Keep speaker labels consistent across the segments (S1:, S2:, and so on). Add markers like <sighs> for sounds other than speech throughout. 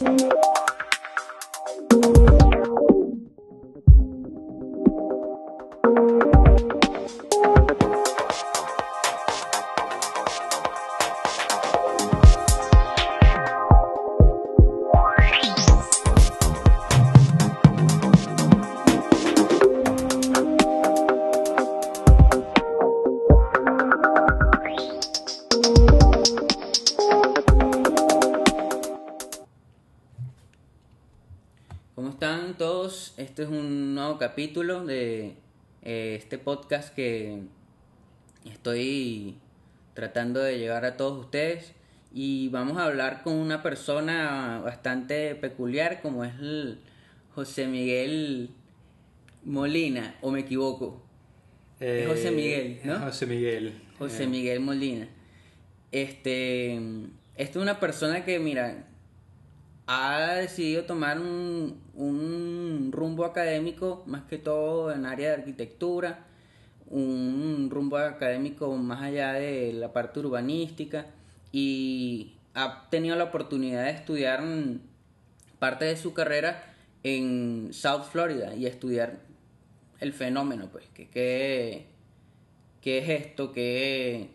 S1: ¿Cómo capítulo de eh, este podcast que estoy tratando de llegar a todos ustedes y vamos a hablar con una persona bastante peculiar como es el José Miguel Molina, o me equivoco. Es José Miguel, ¿no?
S2: Eh, José Miguel.
S1: José
S2: Eh,
S1: Miguel Molina. Este, esta es una persona que, mira, ha decidido tomar un, rumbo académico, más que todo en área de arquitectura, un rumbo académico más allá de la parte urbanística y ha tenido la oportunidad de estudiar parte de su carrera en South Florida y estudiar el fenómeno, pues, que, que, qué es esto, qué,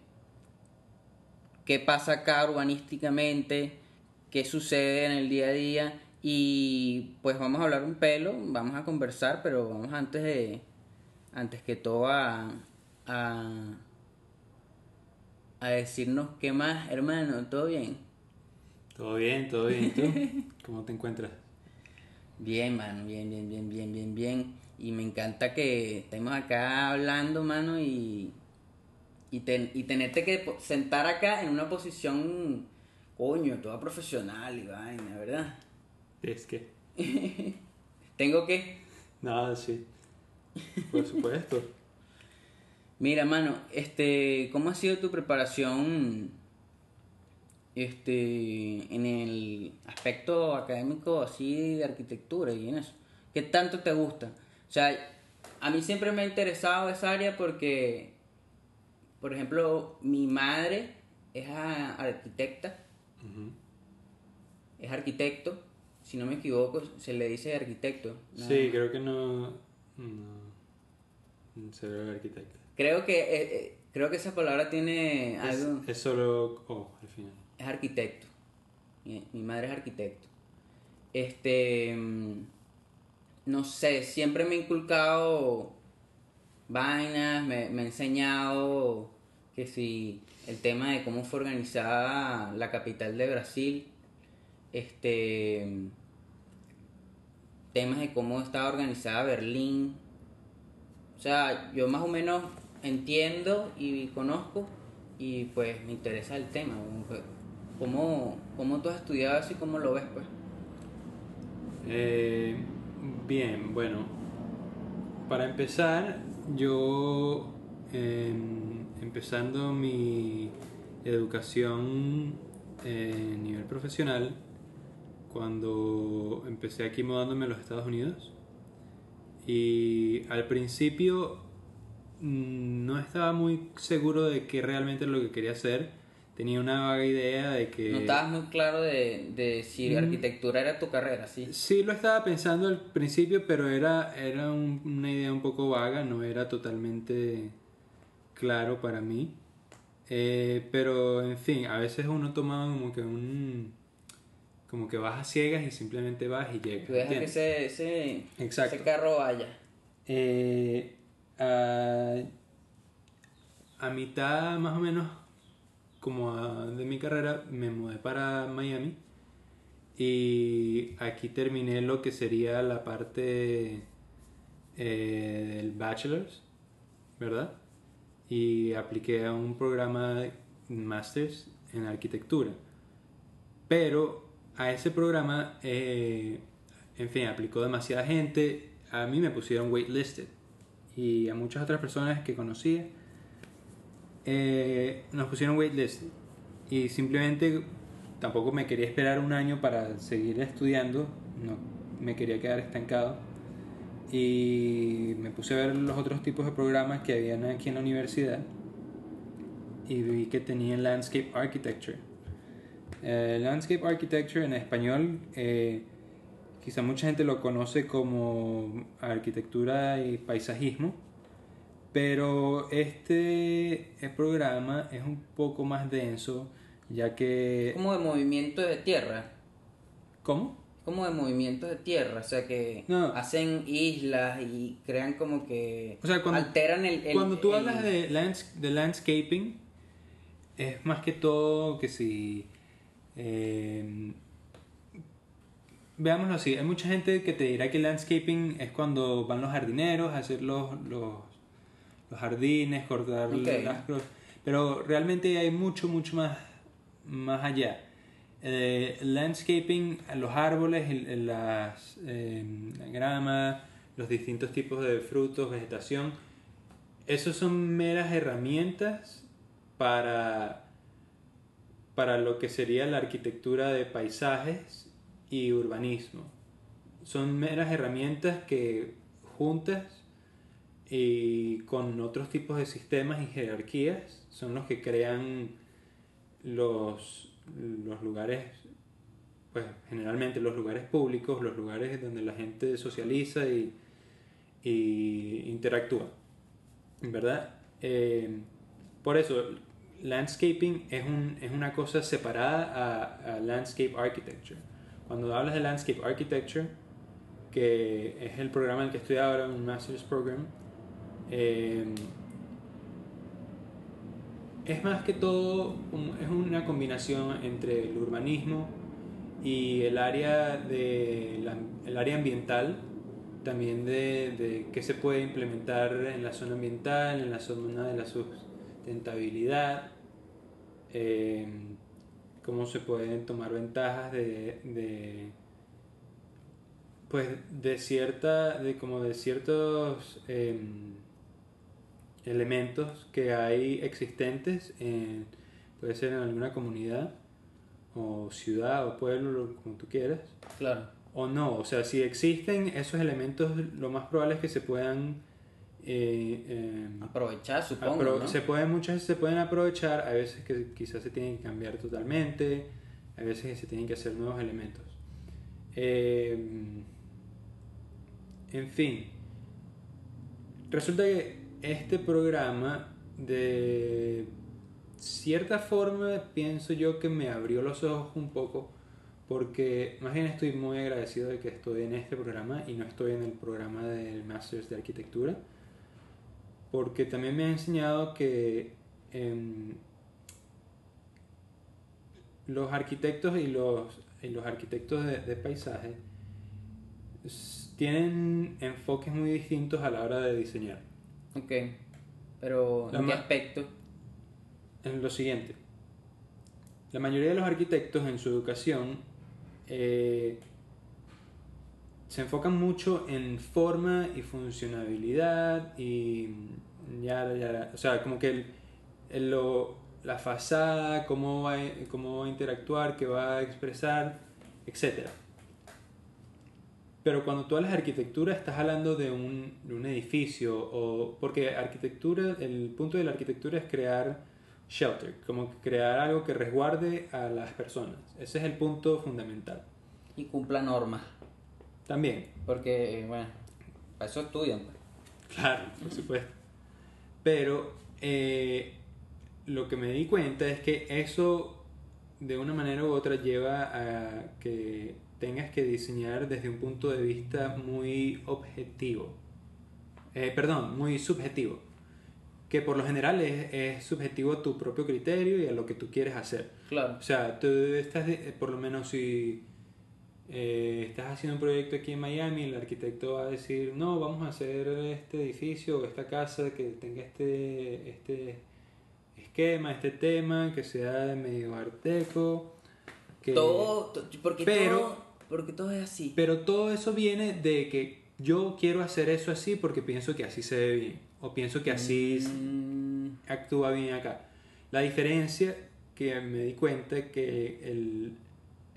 S1: qué pasa acá urbanísticamente, qué sucede en el día a día y pues vamos a hablar un pelo, vamos a conversar, pero vamos antes de antes que todo a a, a decirnos qué más, hermano, todo bien.
S2: Todo bien, todo bien. ¿Y tú? <laughs> ¿Cómo te encuentras?
S1: Bien, mano, bien, bien, bien, bien, bien, bien. Y me encanta que estemos acá hablando, mano, y, y, ten- y tenerte que sentar acá en una posición, coño, toda profesional y vaina, ¿verdad?
S2: Es que. <laughs>
S1: Tengo que...
S2: Nada, sí. Por supuesto.
S1: Mira, mano, este, ¿cómo ha sido tu preparación este, en el aspecto académico así de arquitectura y en eso? ¿Qué tanto te gusta? O sea, a mí siempre me ha interesado esa área porque, por ejemplo, mi madre es a- es arquitecto, si no me equivoco, se le dice arquitecto. ¿no?
S2: Sí, creo que no. No. Se ve arquitecto.
S1: Creo que, eh, eh, creo que esa palabra tiene algo...
S2: es solo O al final.
S1: es arquitecto. Mi, mi madre es arquitecto. Este. mm, No sé, siempre me ha inculcado vainas, me, me ha enseñado que si el tema de cómo fue organizada la capital de Brasil, este. temas de cómo estaba organizada Berlín. O sea, yo más o menos entiendo y conozco y pues me interesa el tema. ¿Cómo, cómo tú has estudiado eso y cómo lo ves pues?
S2: Eh, bien, bueno. Para empezar, yo em, empezando mi educación eh, a nivel profesional, cuando empecé aquí mudándome a los Estados Unidos, y al principio mm, no estaba muy seguro de qué realmente era lo que quería hacer. Tenía una vaga idea de que...
S1: No estabas muy claro de, de si
S2: Mm.
S1: arquitectura era tu carrera, ¿sí?
S2: Sí, lo estaba pensando al principio, pero era, era un- una idea un poco vaga, no era totalmente claro para mí. Eh, pero, en fin, a veces uno toma como que un... como que vas a ciegas y simplemente vas y llegas.
S1: Tú dejas que ese, ese, ese carro vaya.
S2: Eh, a, a mitad más o menos como a- de mi carrera me mudé para Miami y aquí terminé lo que sería la parte eh, del bachelor's, ¿verdad? Y apliqué a un programa masters en arquitectura. Pero a ese programa, eh, en fin, aplicó demasiada gente. A mí me pusieron waitlisted. Y a muchas otras personas que conocía eh, nos pusieron waitlisted. Y simplemente tampoco me quería esperar un año para seguir estudiando. No me quería quedar estancado. Y me puse a ver los otros tipos de programas que habían aquí en la universidad. Y vi que tenían landscape architecture. Eh, landscape Architecture en español, eh, quizá mucha gente lo conoce como arquitectura y paisajismo, pero este eh, programa es un poco más denso, ya que...
S1: Como de movimiento de tierra.
S2: ¿Cómo?
S1: Como de movimiento de tierra, o sea que
S2: No.
S1: hacen islas y crean como que
S2: O sea, cuando-
S1: alteran el, el-
S2: Cuando tú
S1: el-
S2: hablas de, lands- de landscaping, es más que todo que si... eh, veámoslo así, hay mucha gente que te dirá que landscaping es cuando van los jardineros a hacer los, los, los jardines, cortar
S1: Ok.
S2: las pero realmente hay mucho, mucho más, más allá. Eh, landscaping, los árboles, el- las, la grama, los distintos tipos de frutos, vegetación, esos son meras herramientas para, para lo que sería la arquitectura de paisajes y urbanismo. Son meras herramientas que juntas y con otros tipos de sistemas y jerarquías son los que crean los, los lugares, pues generalmente los lugares públicos, los lugares donde la gente socializa y, y interactúa. ¿Verdad? Eh, por eso, landscaping es, un, es una cosa separada a, a landscape architecture. Cuando hablas de landscape architecture, que es el programa en el que estoy ahora, un master's program, eh, es más que todo es una combinación entre el urbanismo y el área de la- el área ambiental también de, de qué se puede implementar en la zona ambiental en la zona de la sustentabilidad eh, cómo se pueden tomar ventajas de, de pues de cierta de como de ciertos em, elementos que hay existentes en, puede ser en alguna comunidad o ciudad o pueblo lo- como tú quieras
S1: Claro.
S2: o no o sea si existen esos elementos lo más probable es que se puedan eh, em,
S1: Aprovechar, supongo,
S2: Apro-
S1: ¿no?
S2: se pueden muchas veces se pueden aprovechar hay veces que quizás se tienen que cambiar totalmente hay veces que se tienen que hacer nuevos elementos Eh, en fin resulta que este programa de cierta forma pienso yo que me abrió los ojos un poco porque más bien estoy muy agradecido de que estoy en este programa y no estoy en el programa del Masters de Arquitectura porque también me ha enseñado que em, los arquitectos y los, y los arquitectos de, paisaje tienen enfoques muy distintos a la hora de diseñar.
S1: Ok. Pero, ¿en qué aspecto?
S2: En lo siguiente, la mayoría de los arquitectos en su educación eh, se enfocan mucho en forma y funcionabilidad y ya, ya, o sea, como que el, el- lo- la fachada, cómo va, cómo va a interactuar, qué va a expresar, etc. Pero cuando tú hablas de arquitectura estás hablando de un, de un edificio, o, porque arquitectura, el punto de la arquitectura es crear shelter, como crear algo que resguarde a las personas. Ese es el punto fundamental.
S1: Y cumpla normas.
S2: También,
S1: Porque, eh, bueno, para eso estudian. pues.
S2: Claro, por supuesto. Pero eh, lo que me di cuenta es que eso de una manera u otra lleva a que tengas que diseñar desde un punto de vista muy objetivo. Eh, perdón, muy subjetivo. Que por lo general es, es subjetivo a tu propio criterio y a lo que tú quieres hacer.
S1: Claro.
S2: O sea, tú estás, de- por lo menos si eh, estás haciendo un proyecto aquí en Miami, el arquitecto va a decir, no, vamos a hacer este edificio o esta casa que tenga este, este esquema, este tema, que sea de medio arteco. Que...
S1: Todo, to- porque
S2: pero-
S1: todo, porque todo es así.
S2: Pero todo eso viene de que yo quiero hacer eso así porque pienso que así se ve bien. O pienso que así
S1: Mm,
S2: actúa bien acá. La diferencia que me di cuenta que el,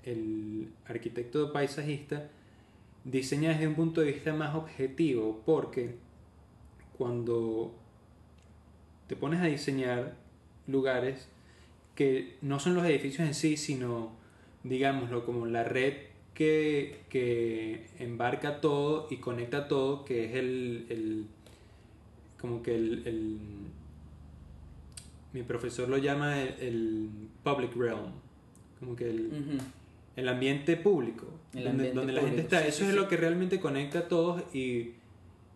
S2: el arquitecto paisajista diseña desde un punto de vista más objetivo porque cuando te pones a diseñar lugares, que no son los edificios en sí, sino, digámoslo, como la red que, que embarca todo y conecta todo, que es el, el como que el, el, mi profesor lo llama el, el public realm, como que el, el ambiente público,
S1: El
S2: donde,
S1: ambiente
S2: donde la gente
S1: público,
S2: está.
S1: sí,
S2: Eso
S1: sí,
S2: es
S1: sí.
S2: lo que realmente conecta a todos y,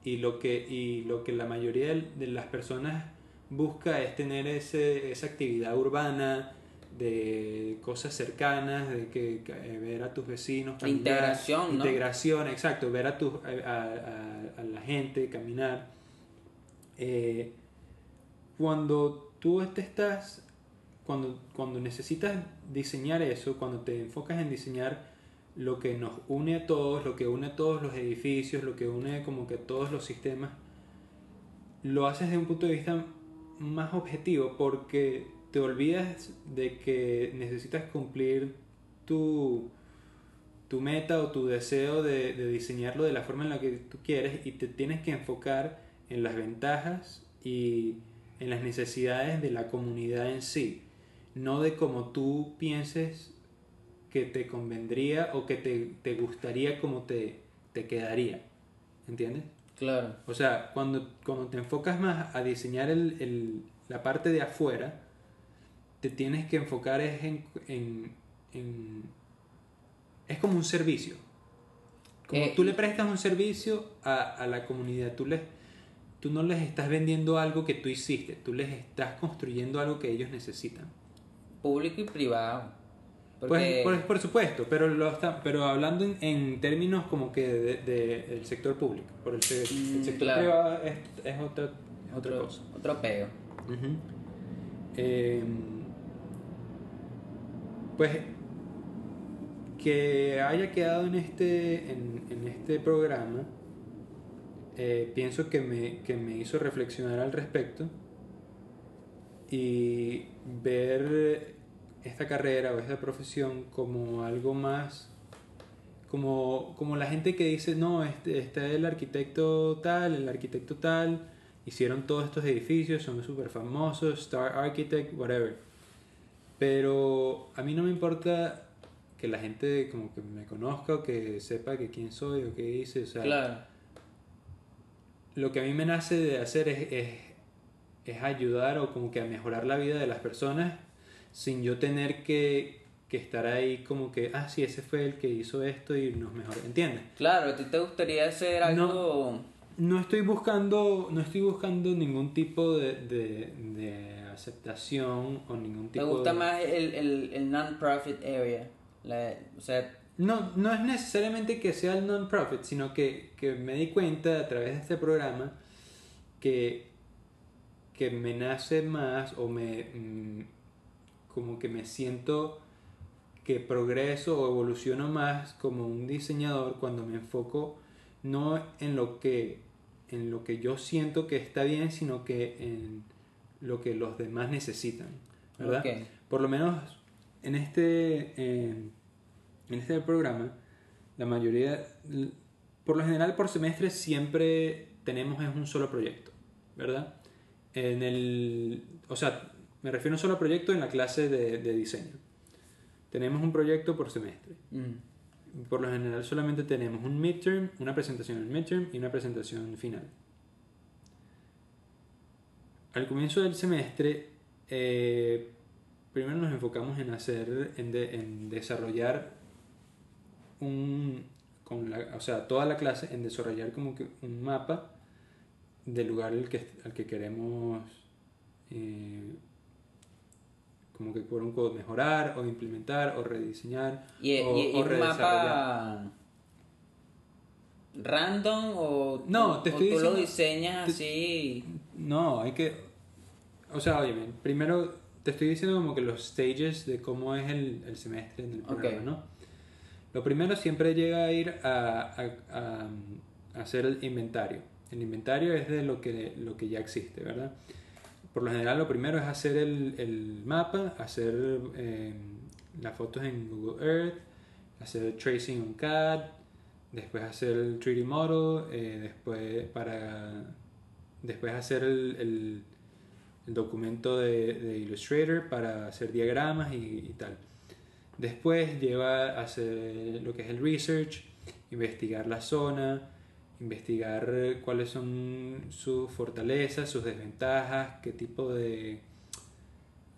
S2: y, lo que, y lo que la mayoría de las personas busca es tener ese, esa actividad urbana de cosas cercanas, de que, que, eh, ver a tus vecinos, caminar,
S1: Integración, ¿no?
S2: integración, exacto, ver a, tus, a, a- a la gente, caminar. Eh, cuando tú te estás, cuando, cuando necesitas diseñar eso, cuando te enfocas en diseñar lo que nos une a todos, lo que une a todos los edificios, lo que une como que todos los sistemas, lo haces desde un punto de vista más objetivo porque te olvidas de que necesitas cumplir tu, tu meta o tu deseo de, de diseñarlo de la forma en la que tú quieres y te tienes que enfocar en las ventajas y en las necesidades de la comunidad en sí, no de cómo tú pienses que te convendría o que te, te gustaría como te, te quedaría. ¿Entiendes?
S1: Claro.
S2: O sea, cuando, cuando te enfocas más a diseñar el, el- la parte de afuera, te tienes que enfocar es en, en- en- Es como un servicio. Como
S1: Eh,
S2: tú le prestas un servicio a, a la comunidad, tú, les, tú no les estás vendiendo algo que tú hiciste, tú les estás construyendo algo que ellos necesitan.
S1: Público y privado.
S2: Pues, por, por supuesto, pero, lo está, pero hablando en, en términos como que de- de- del sector público. Por el, el
S1: Mm,
S2: sector
S1: claro.
S2: privado es, es otra, es otra
S1: otro,
S2: cosa.
S1: otro peo.
S2: Eh, pues que haya quedado en este, en, en este programa, eh, pienso que me, que me hizo reflexionar al respecto y ver esta carrera o esta profesión como algo más como, como la gente que dice, no, este, está el arquitecto tal, el arquitecto tal, hicieron todos estos edificios, son súper famosos, Star Architect, whatever. Pero a mí no me importa que la gente como que me conozca o que sepa que quién soy o qué hice, o sea,
S1: Claro.
S2: lo que a mí me nace de hacer es, es, es ayudar o como que a mejorar la vida de las personas sin yo tener que, que estar ahí como que, ah, sí, ese fue el que hizo esto y nos mejor, ¿entiendes?
S1: Claro, ¿a ti te gustaría hacer algo?
S2: No estoy buscando, no estoy buscando ningún tipo de, de, de aceptación o ningún
S1: ¿Te
S2: tipo
S1: gusta
S2: de...
S1: más el, el, el non-profit area? La- o sea,
S2: No, no es necesariamente que sea el non-profit, sino que, que me di cuenta a través de este programa que, que me nace más o me mm, como que me siento que progreso o evoluciono más como un diseñador cuando me enfoco no en lo que en lo que yo siento que está bien, sino que en lo que los demás necesitan, ¿verdad?
S1: ok.
S2: Por lo menos en este, eh, en este programa, la mayoría, por lo general por semestre siempre tenemos es un solo proyecto, ¿verdad? En el, o sea, me refiero a un solo proyecto en la clase de, de diseño. Tenemos un proyecto por semestre.
S1: Mm.
S2: Por lo general solamente tenemos un midterm, una presentación en midterm y una presentación final. Al comienzo del semestre, eh, primero nos enfocamos en hacer, en, de- en desarrollar un, con la, o sea, toda la clase en desarrollar como que un mapa del lugar al que, al que queremos eh, como que por un codo mejorar o implementar o rediseñar
S1: ¿Y,
S2: o,
S1: y- y un mapa random o,
S2: No,
S1: o
S2: estoy
S1: tú lo diseñas
S2: te-
S1: así?
S2: No, hay que. O sea, oye, primero te estoy diciendo como que los stages de cómo es el, el semestre en el programa. ¿no? Lo primero siempre llega a ir a, a- a- a hacer el inventario. El inventario es de lo que, lo que ya existe, ¿verdad? Por lo general, lo primero es hacer el, el mapa, hacer eh, las fotos en Google Earth, hacer el tracing en CAD, después hacer el 3D model, eh, después para después hacer el, el- el documento de, de Illustrator para hacer diagramas y, y tal. Después lleva a hacer lo que es el research, investigar la zona, investigar cuáles son sus fortalezas, sus desventajas, qué tipo de...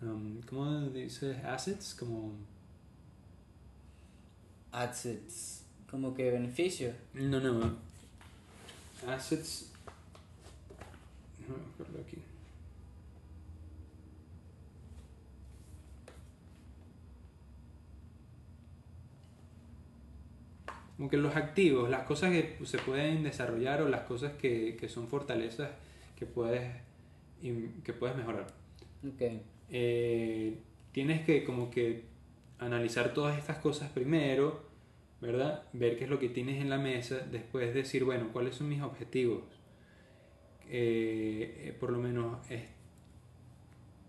S2: um, ¿Cómo dices? Assets, como...
S1: Assets. Como que beneficio.
S2: No, no. Assets... No me acuerdo aquí. Como que los activos, las cosas que se pueden desarrollar o las cosas que, que son fortalezas que puedes, que puedes mejorar.
S1: Ok.
S2: Eh, tienes que como que analizar todas estas cosas primero, ¿verdad? Ver qué es lo que tienes en la mesa, después decir, bueno, ¿cuáles son mis objetivos? Eh, eh, por lo menos es-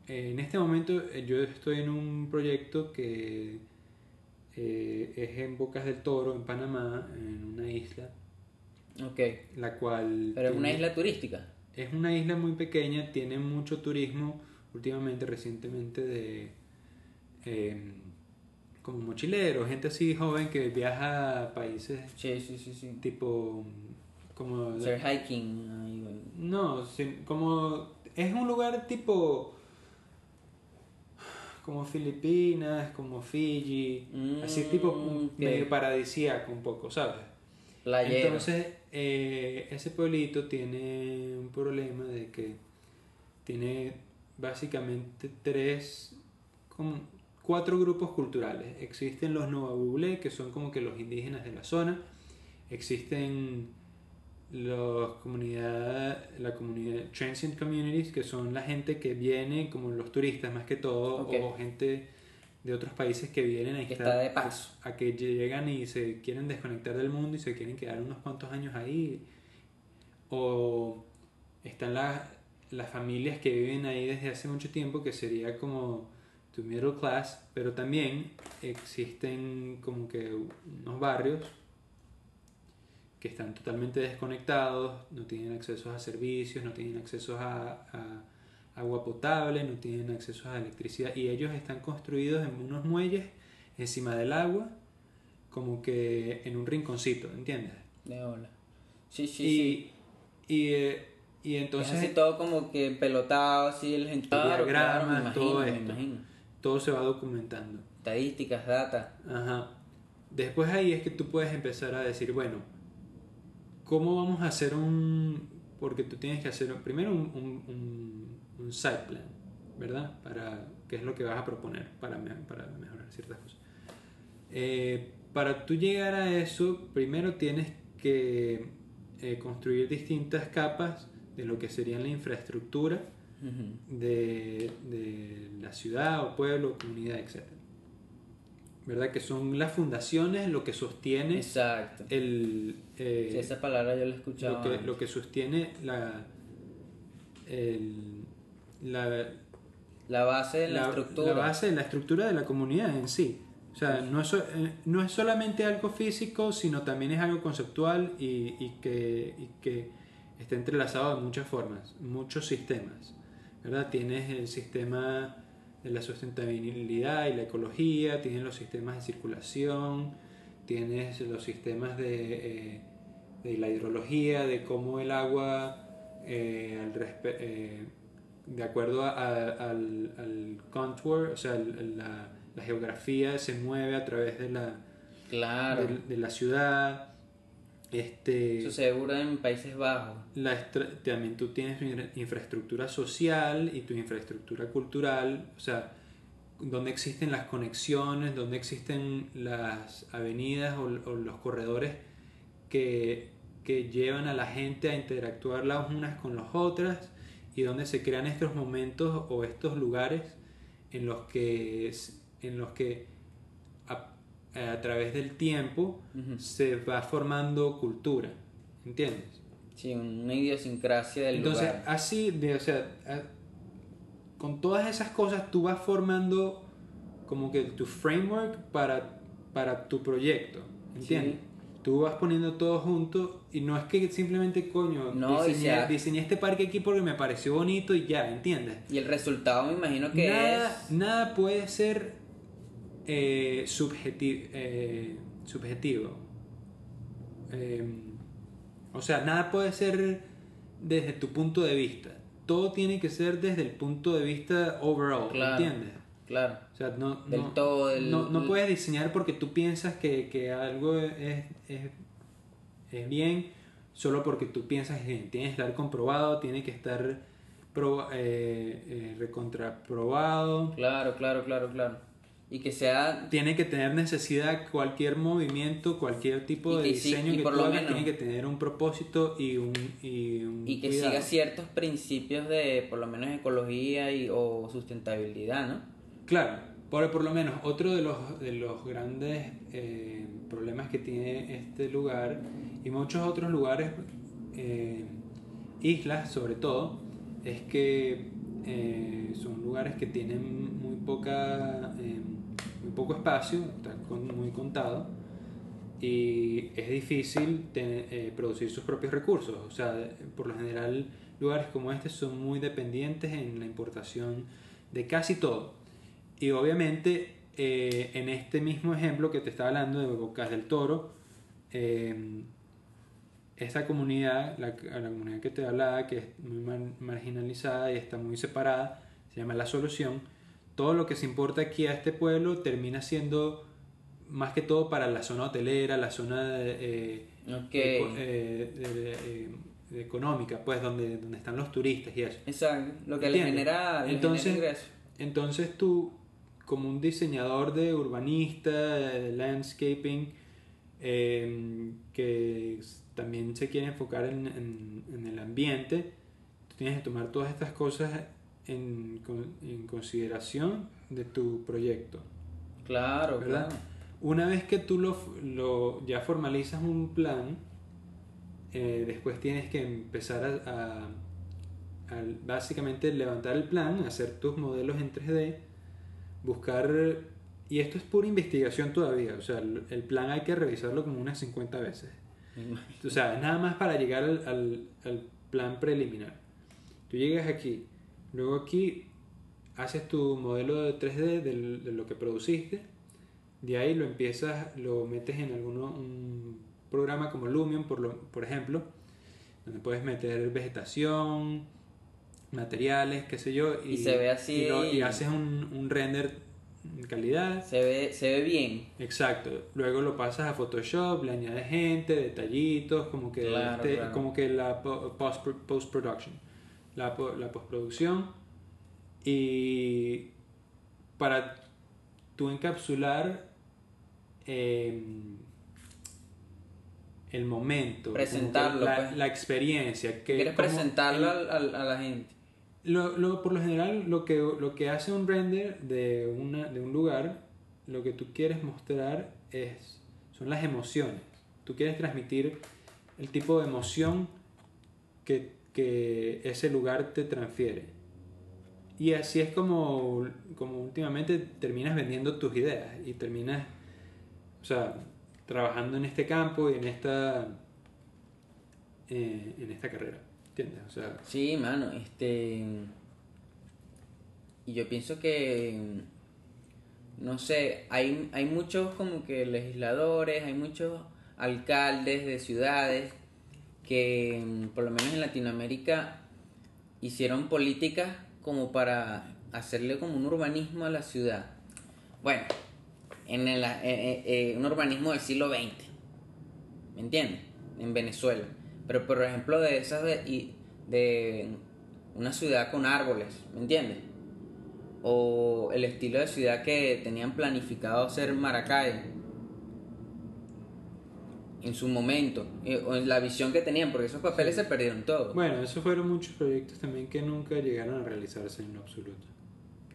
S2: eh, en este momento eh, yo estoy en un proyecto que eh, es en Bocas del Toro, en Panamá, en una isla,
S1: Ok.
S2: la cual...
S1: Pero es una isla turística.
S2: es una isla muy pequeña, tiene mucho turismo últimamente, recientemente de eh, como mochileros, gente así joven que viaja a países
S1: Sí, sí, sí, sí.
S2: tipo como
S1: Hacer hiking.
S2: no, como es un lugar tipo como Filipinas, como Fiji, así tipo
S1: Mm, ok.
S2: medio paradisíaco un poco, ¿sabes?
S1: Playero.
S2: Entonces, eh, ese pueblito tiene un problema de que tiene básicamente tres, como cuatro grupos culturales. Existen los Novabuble, que son como que los indígenas de la zona. Existen los comunidad, la comunidad transient communities, que son la gente que viene, como los turistas más que todo, o gente de otros países que vienen a estar-
S1: está de paso.
S2: a que llegan y se quieren desconectar del mundo y se quieren quedar unos cuantos años ahí. O están las, las familias que viven ahí desde hace mucho tiempo, que sería como tu middle class, pero también existen como que unos barrios que están totalmente desconectados, no tienen acceso a servicios, no tienen acceso a, a agua potable, no tienen acceso a electricidad y ellos están construidos en unos muelles encima del agua, como que en un rinconcito, ¿entiendes?
S1: De hola. Sí, sí, sí.
S2: y, y, eh, y entonces
S1: es así todo como que pelotado, así el gente.
S2: Diagramas,
S1: me
S2: todo esto. todo se va documentando.
S1: Estadísticas, data.
S2: Ajá. Después ahí es que tú puedes empezar a decir, bueno, ¿cómo vamos a hacer un... Porque tú tienes que hacer primero un, un, un, un site plan, ¿verdad? Para qué es lo que vas a proponer para, para mejorar ciertas cosas. Eh, para tú llegar a eso, primero tienes que eh, construir distintas capas de lo que sería la infraestructura de, de la ciudad o pueblo, comunidad, etc. ¿Verdad? Que son las fundaciones lo que sostiene
S1: Exacto.
S2: el, eh,
S1: Sí, esa palabra yo la he escuchado.
S2: lo, que, lo que sostiene la, el- la,
S1: La base de la,
S2: la-
S1: estructura.
S2: la base de la estructura de la comunidad en sí. O sea, no es, eh, no es solamente algo físico, sino también es algo conceptual y, y que, y que está entrelazado de muchas formas, muchos sistemas. ¿verdad? Tienes el sistema de la sustentabilidad y la ecología, tienes los sistemas de circulación, tienes los sistemas de, eh, de la hidrología, de cómo el agua, eh, al eh, de acuerdo a- a- al, al contour, o sea, el- la, la geografía se mueve a través de la,
S1: Claro.
S2: de, de la ciudad. Este,
S1: Eso seguro en Países Bajos.
S2: la también tú tienes tu infra- infraestructura social y tu infraestructura cultural, o sea, donde existen las conexiones, donde existen las avenidas o, o los corredores que, que llevan a la gente a interactuar las unas con las otras y donde se crean estos momentos o estos lugares en los que, en los que a, a través del tiempo se va formando cultura, ¿entiendes?
S1: Sí, una idiosincrasia del
S2: Entonces,
S1: lugar.
S2: así, de, o sea, a- con todas esas cosas tú vas formando como que tu framework para, para tu proyecto, ¿entiendes?
S1: Sí.
S2: tú vas poniendo todo junto y no es que simplemente, coño,
S1: No,
S2: diseñé,
S1: sea-
S2: diseñé este parque aquí porque me pareció bonito y ya, ¿entiendes?
S1: Y el resultado me imagino que
S2: nada,
S1: es...
S2: nada puede ser eh, subjeti- eh, subjetivo. Eh, o sea, nada puede ser desde tu punto de vista. Todo tiene que ser desde el punto de vista overall,
S1: Claro.
S2: ¿entiendes?
S1: Claro.
S2: O sea, no,
S1: Del
S2: no,
S1: todo, del-
S2: no, no puedes diseñar porque tú piensas que, que algo es, es, es bien solo porque tú piensas que. Tiene que estar comprobado, tiene que estar eh, eh, recontraprobado.
S1: Claro, claro, claro, claro. Y que sea...
S2: Tiene que tener necesidad, cualquier movimiento, cualquier tipo de
S1: que sí,
S2: diseño
S1: y
S2: que
S1: por
S2: tú
S1: lo
S2: hagas
S1: menos-
S2: tiene que tener un propósito y un, y un
S1: Y que
S2: cuidado.
S1: siga ciertos principios de, por lo menos, ecología y, o sustentabilidad, ¿no?
S2: Claro, por, por lo menos otro de los, de los grandes eh, problemas que tiene este lugar y muchos otros lugares, eh, islas sobre todo, es que eh, son lugares que tienen muy poca eh, muy poco espacio, está muy contado y es difícil eh, producir sus propios recursos. O sea, por lo general lugares como este son muy dependientes en la importación de casi todo. Y obviamente eh, en este mismo ejemplo que te estaba hablando de Bocas del Toro, eh, esa comunidad, la, la comunidad que te hablaba, que es muy mar- marginalizada y está muy separada, se llama La Solución, todo lo que se importa aquí a este pueblo termina siendo más que todo para la zona hotelera, la zona eh, eh, eh, económica, pues donde, donde están los turistas y eso.
S1: Exacto. Lo que le genera, le
S2: Entonces-
S1: genera.
S2: Entonces tú, como un diseñador de urbanista, de landscaping, eh, que también se quiere enfocar en, en- en el ambiente, tú tienes que tomar todas estas cosas en, en consideración de tu proyecto.
S1: Claro,
S2: ¿verdad?
S1: claro.
S2: Una vez que tú lo, lo- ya formalizas un plan, eh, después tienes que empezar a, a- a básicamente levantar el plan, hacer tus modelos en 3D, buscar, y esto es pura investigación todavía, o sea, el, el plan hay que revisarlo como unas 50 veces. O sea, es nada más para llegar al, al- al plan preliminar. Tú llegas aquí, luego aquí haces tu modelo de 3D del- de lo que produciste, de ahí lo empiezas, lo metes en alguno, un programa como Lumion, por, lo, por ejemplo, donde puedes meter vegetación, materiales, qué sé yo,
S1: Y se ve así.
S2: y, lo- y haces un, un render en calidad.
S1: Se ve, se ve bien.
S2: Exacto. Luego lo pasas a Photoshop, le añades gente, detallitos, como que,
S1: Claro,
S2: este-
S1: claro.
S2: como que la po- post production, la, la postproducción y para tú encapsular em, el momento,
S1: Presentarlo,
S2: la,
S1: pues.
S2: la experiencia, que
S1: Quieres presentarlo
S2: el-
S1: al- a la gente.
S2: lo, lo- por lo general, lo que, lo que hace un render de, una, de un lugar, lo que tú quieres mostrar es, son las emociones. Tú quieres transmitir el tipo de emoción que, que ese lugar te transfiere. Y así es como, como últimamente terminas vendiendo tus ideas y terminas, o sea, trabajando en este campo y en esta, eh, en esta carrera. ¿Entiendes? O sea,
S1: Sí, mano, este. Y yo pienso que. No sé, hay, hay muchos como que legisladores, hay muchos alcaldes de ciudades que, mm, por lo menos en Latinoamérica, hicieron políticas como para hacerle como un urbanismo a la ciudad. Bueno, en el, eh, eh, eh, un urbanismo del siglo XX, ¿me entiendes? En Venezuela. Pero por ejemplo de esas de, de una ciudad con árboles, ¿me entiendes? O el estilo de ciudad que tenían planificado ser Maracay en su momento, eh, o en la visión que tenían, porque esos papeles se perdieron todos.
S2: Bueno, esos fueron muchos proyectos también que nunca llegaron a realizarse en absoluto.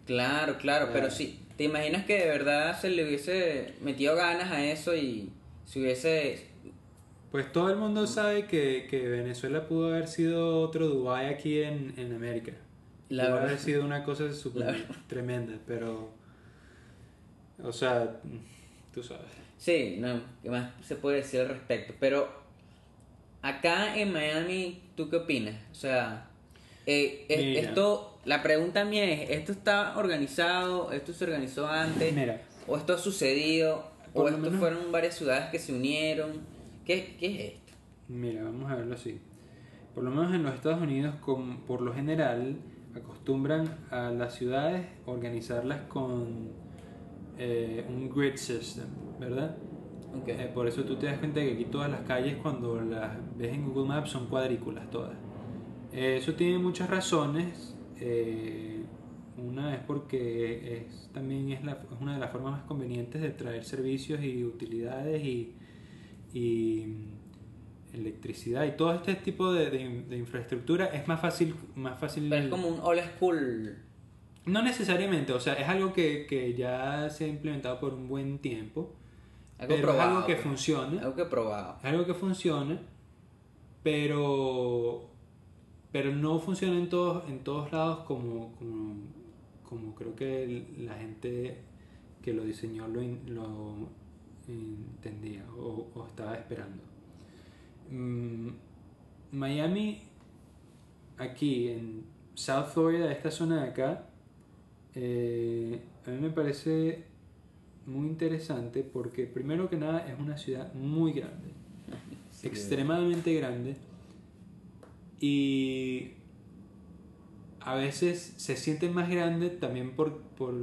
S1: Claro, claro,
S2: Claro.
S1: pero sí, ¿te imaginas que de verdad se le hubiese metido ganas a eso y se hubiese...
S2: Pues todo el mundo sabe que, que Venezuela pudo haber sido otro Dubái aquí en, en América.
S1: La
S2: pudo
S1: verdad.
S2: haber sido una cosa súper tremenda, pero... O sea, tú sabes.
S1: Sí, no, ¿qué más se puede decir al respecto? Pero acá en Miami, ¿tú qué opinas? O sea, eh, eh,
S2: Mira.
S1: esto, la pregunta mía es, ¿esto está organizado? ¿Esto se organizó antes?
S2: Mira,
S1: ¿O esto ha sucedido? ¿O esto
S2: menos-
S1: fueron varias ciudades que se unieron? ¿Qué, qué es esto?
S2: Mira, vamos a verlo así. Por lo menos en los Estados Unidos, con- por lo general, acostumbran a las ciudades organizarlas con eh, un grid system, ¿verdad? Eh, por eso tú te das cuenta que aquí todas las calles, cuando las ves en Google Maps, son cuadrículas todas. Eh, eso tiene muchas razones. una es porque es, también es, la- es una de las formas más convenientes de traer servicios y utilidades y, y, mm, electricidad y todo este tipo de, de- de infraestructura es más fácil más fácil
S1: Pero es como un old school.
S2: No necesariamente o sea es algo que, que ya se ha implementado por un buen tiempo
S1: Algo
S2: pero
S1: probado.
S2: es algo que
S1: pues.
S2: funciona
S1: Algo que probado.
S2: es algo que funciona, pero pero no funciona en todos en todos lados como como, como creo que la gente que lo diseñó lo, lo entendía o, o estaba esperando. Mm, Miami, aquí en South Florida, esta zona de acá, eh, a mí me parece muy interesante porque primero que nada es una ciudad muy grande, <laughs>
S1: Sí,
S2: extremadamente grande y a veces se siente más grande también por, por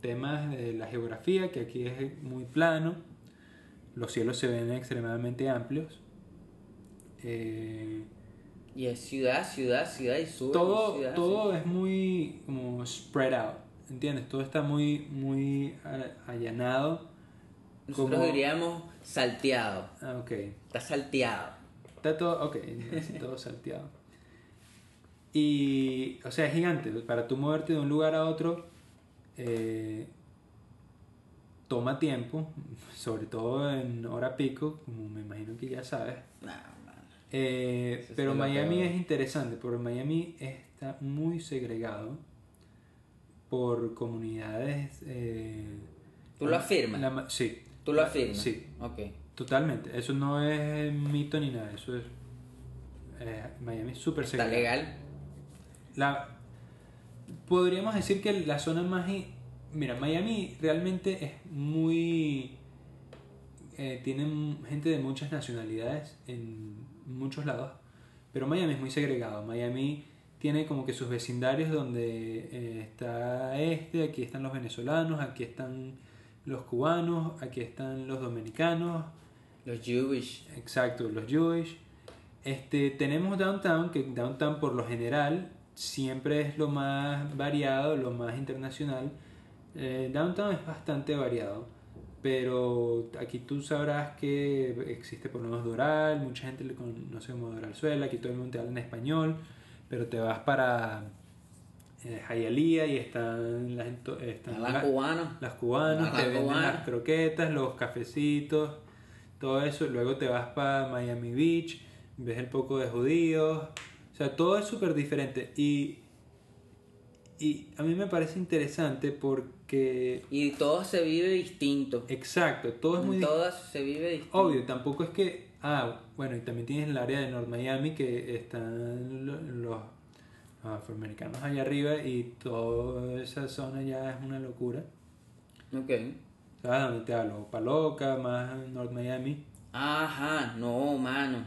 S2: temas de la geografía, que aquí es muy plano, los cielos se ven extremadamente amplios. Eh,
S1: Y es ciudad, ciudad, ciudad y sur. y
S2: todo
S1: ciudad,
S2: todo es muy como spread out, ¿entiendes? Todo está muy muy allanado.
S1: Nosotros
S2: como-
S1: diríamos salteado.
S2: Ah, ok.
S1: Está salteado.
S2: Está todo, ok, todo salteado. Y, o sea, es gigante. Para tú moverte de un lugar a otro, eh, toma tiempo, sobre todo en hora pico, como me imagino que ya sabes. Eh, pero Miami es interesante, porque Miami está muy segregado por comunidades. eh,
S1: ¿Tú lo afirmas?
S2: la sí,
S1: ¿Tú lo afirmas?
S2: Sí.
S1: Ok.
S2: totalmente. Eso no es mito ni nada, eso es. eh, Miami es súper
S1: Está
S2: segregado.
S1: legal.
S2: La, podríamos decir que la zona más... Mira, Miami realmente es muy... eh, tiene gente de muchas nacionalidades en muchos lados, pero Miami es muy segregado. Miami tiene como que sus vecindarios donde eh, está este, aquí están los venezolanos, aquí están los cubanos, aquí están los dominicanos,
S1: Los Jewish.
S2: Exacto, los Jewish. Este, tenemos Downtown, que Downtown por lo general siempre es lo más variado, lo más internacional. Eh, Downtown es bastante variado, pero aquí tú sabrás que existe por lo menos Doral, mucha gente le conoce como Doralzuela, aquí todo el mundo te habla en español, pero te vas para eh, y están las, están las- las cubanas,
S1: Ajá,
S2: te venden
S1: cubanas.
S2: las croquetas, los cafecitos, todo eso. Luego te vas para Miami Beach, ves el poco de judíos. O sea, todo es súper diferente. Y, y a mí me parece interesante porque,
S1: Y todo se vive distinto.
S2: exacto, todo es muy
S1: se vive distinto.
S2: obvio. Tampoco es que, ah, bueno, y también tienes el área de North Miami que están lo- los, los afroamericanos allá arriba y toda esa zona ya es una locura.
S1: Ok.
S2: ¿Sabes dónde te hablo? Paloca, más North Miami.
S1: Ajá, no, mano.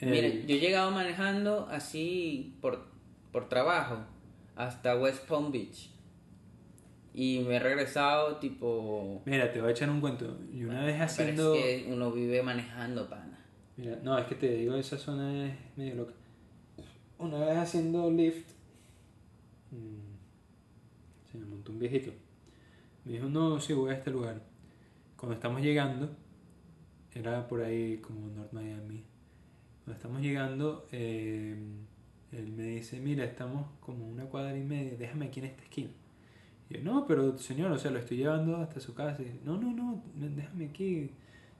S2: Eh,
S1: Mire, yo he llegado manejando así por, por trabajo hasta West Palm Beach. Y me he regresado tipo...
S2: Mira, te voy a echar un cuento. Y una vez haciendo.
S1: es que uno vive manejando, pana.
S2: Mira, no, es que te digo, esa zona es medio loca. Una vez haciendo lift, mm, se me montó un viejito. Me dijo, no, sí, voy a este lugar. Cuando estamos llegando, era por ahí como North Miami. Cuando estamos llegando, eh, él me dice, mira, estamos como una cuadra y media, déjame aquí en esta esquina. Y yo, no, pero señor, o sea, lo estoy llevando hasta su casa. Y, no, no, no, déjame aquí,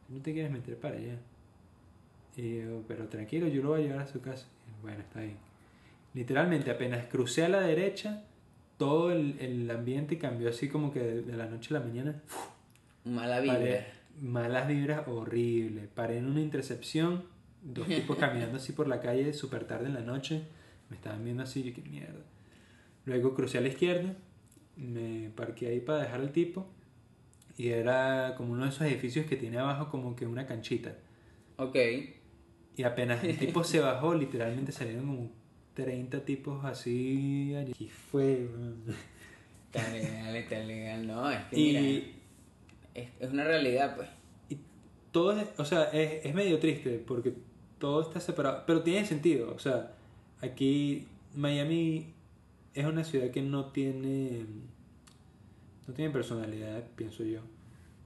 S2: no te quieres meter para allá. Y yo, pero tranquilo, yo lo voy a llevar a su casa. Y, bueno, está bien. Literalmente, apenas crucé a la derecha, todo el, el ambiente cambió así como que de, de la noche a la mañana.
S1: Mala vibra.
S2: Paré- malas vibras horrible. Paré en una intercepción, dos tipos <laughs> caminando así por la calle súper tarde en la noche. Me estaban viendo así, yo qué mierda. Luego crucé a la izquierda, me parqué ahí para dejar al tipo. Y era como uno de esos edificios que tiene abajo como que una canchita.
S1: Ok.
S2: Y apenas el tipo se bajó, literalmente salieron como 30 tipos así. allí. Y fue.
S1: Está legal, está legal. No, es que
S2: Y,
S1: mira, es, es una realidad, pues.
S2: y todo es, o sea, es, es medio triste porque todo está separado, pero tiene sentido, o sea, aquí Miami es una ciudad que no tiene no tiene personalidad, pienso yo.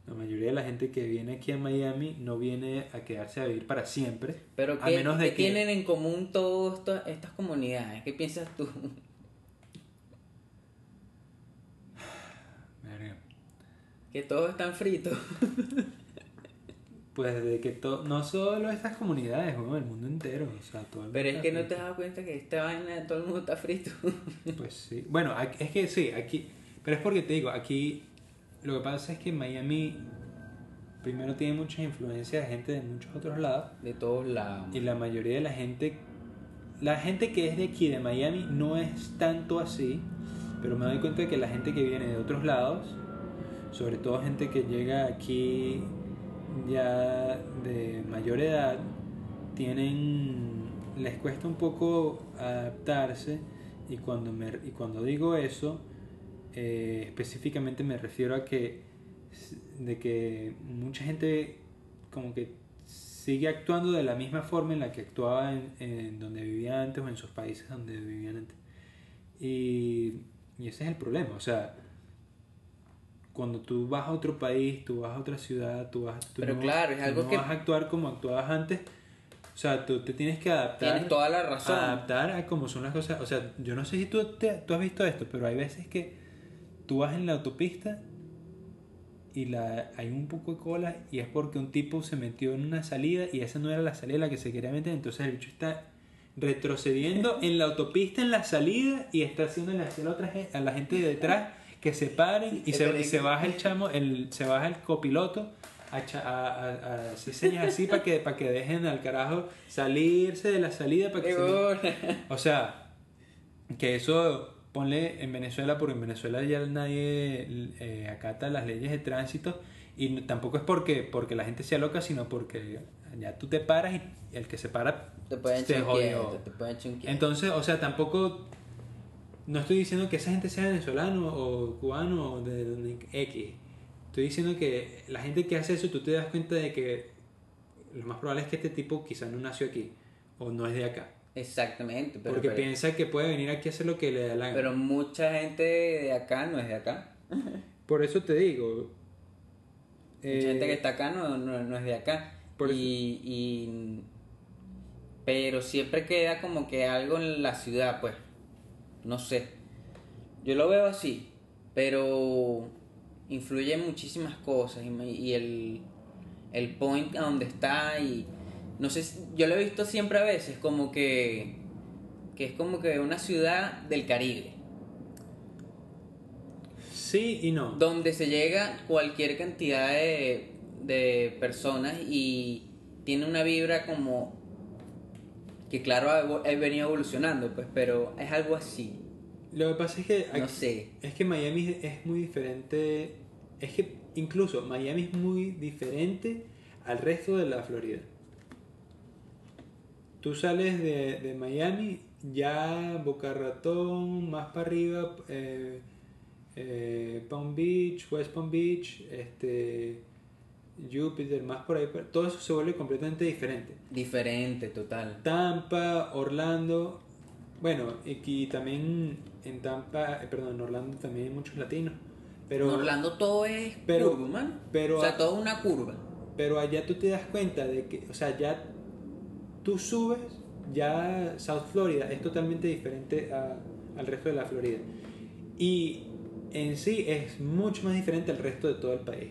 S2: La mayoría de la gente que viene aquí a Miami no viene a quedarse a vivir para siempre,
S1: Pero
S2: a
S1: ¿qué,
S2: menos de
S1: qué
S2: que
S1: tienen en común todas estas- comunidades? ¿Qué piensas tú? <sighs> Que todos están fritos. <laughs>
S2: pues de que to- no solo estas comunidades, bueno, el mundo entero, o sea, todo el
S1: Pero es que no te
S2: frito.
S1: das cuenta que esta vaina todo el mundo está frito. <laughs>
S2: Pues sí. Bueno, aquí- es que sí, aquí. Pero es porque te digo, aquí lo que pasa es que Miami primero tiene muchas influencias de gente de muchos otros lados.
S1: De todos lados.
S2: Y la mayoría de la gente. La gente que es de aquí, de Miami, no es tanto así. Pero me doy cuenta de que la gente que viene de otros lados, sobre todo gente que llega aquí ya de mayor edad, tienen. les cuesta un poco adaptarse. Y cuando, me, y cuando digo eso, eh, específicamente me refiero a que de que mucha gente como que sigue actuando de la misma forma en la que actuaba en, en donde vivía antes o en sus países donde vivían antes. Y, y ese es el problema, o sea, cuando tú vas a otro país, tú vas a otra ciudad, tú vas tú
S1: Pero
S2: no-
S1: claro, es algo
S2: no
S1: que-
S2: vas a actuar como actuabas antes. O sea, tú te tienes que adaptar
S1: Tienes toda la razón.
S2: adaptar a cómo son las cosas. O sea, yo no sé si tú, te- tú has visto esto, pero hay veces que tú vas en la autopista y la, hay un poco de cola y es porque un tipo se metió en una salida y esa no era la salida a la que se quería meter. Entonces el bicho está retrocediendo en la autopista en la salida y está hacia la a la gente de detrás que se paren y se, y se baja el chamo, el, se baja el copiloto a, a, a, a hacer señas así para que, para que dejen al carajo salirse de la salida para que se <laughs> o sea, que eso ponle en Venezuela, porque en Venezuela ya nadie eh, acata las leyes de tránsito y tampoco es porque, porque la gente sea loca, sino porque ya tú te paras y el que se para
S1: Te pueden
S2: se
S1: echar
S2: jodió.
S1: te pueden.
S2: Entonces, o sea, tampoco no estoy diciendo que esa gente sea venezolano o cubano o de donde X. Estoy diciendo que la gente que hace eso, tú te das cuenta de que lo más probable es que este tipo quizás no nació aquí o no es de acá.
S1: Exactamente. Pero,
S2: Porque
S1: pero,
S2: piensa que puede venir aquí a hacer lo que le da la gana.
S1: pero mucha gente de acá no es de acá. <laughs>
S2: Por eso te digo.
S1: Mucha
S2: eh,
S1: gente que está acá no, no, no es de acá.
S2: Por
S1: y, y- Pero siempre queda como que algo en la ciudad, pues. No sé. Yo lo veo así. Pero influye en muchísimas cosas. Y, me- y el, el point a donde está. Y no sé. Yo lo he visto siempre a veces como que. Que es como que una ciudad del Caribe.
S2: Sí y no.
S1: donde se llega cualquier cantidad de, de personas y tiene una vibra como que claro ha venido evolucionando pues pero es algo así
S2: Lo que pasa es que.
S1: no sé
S2: Es que Miami es muy diferente. Es que incluso Miami es muy diferente al resto de la Florida. Tú sales de, de Miami, ya Boca Ratón, más para arriba, eh, eh, Palm Beach, West Palm Beach, este, Jupiter, más por ahí, todo eso se vuelve completamente diferente.
S1: diferente total
S2: Tampa, Orlando, bueno, y también en Tampa, eh, perdón, en Orlando también hay muchos latinos, pero,
S1: en Orlando todo es
S2: pero-
S1: curva man.
S2: pero-
S1: o sea todo una curva
S2: pero allá tú te das cuenta de que, o sea, ya tú subes, ya South Florida es totalmente diferente a- al resto de la Florida. Y en sí es mucho más diferente al resto de todo el país.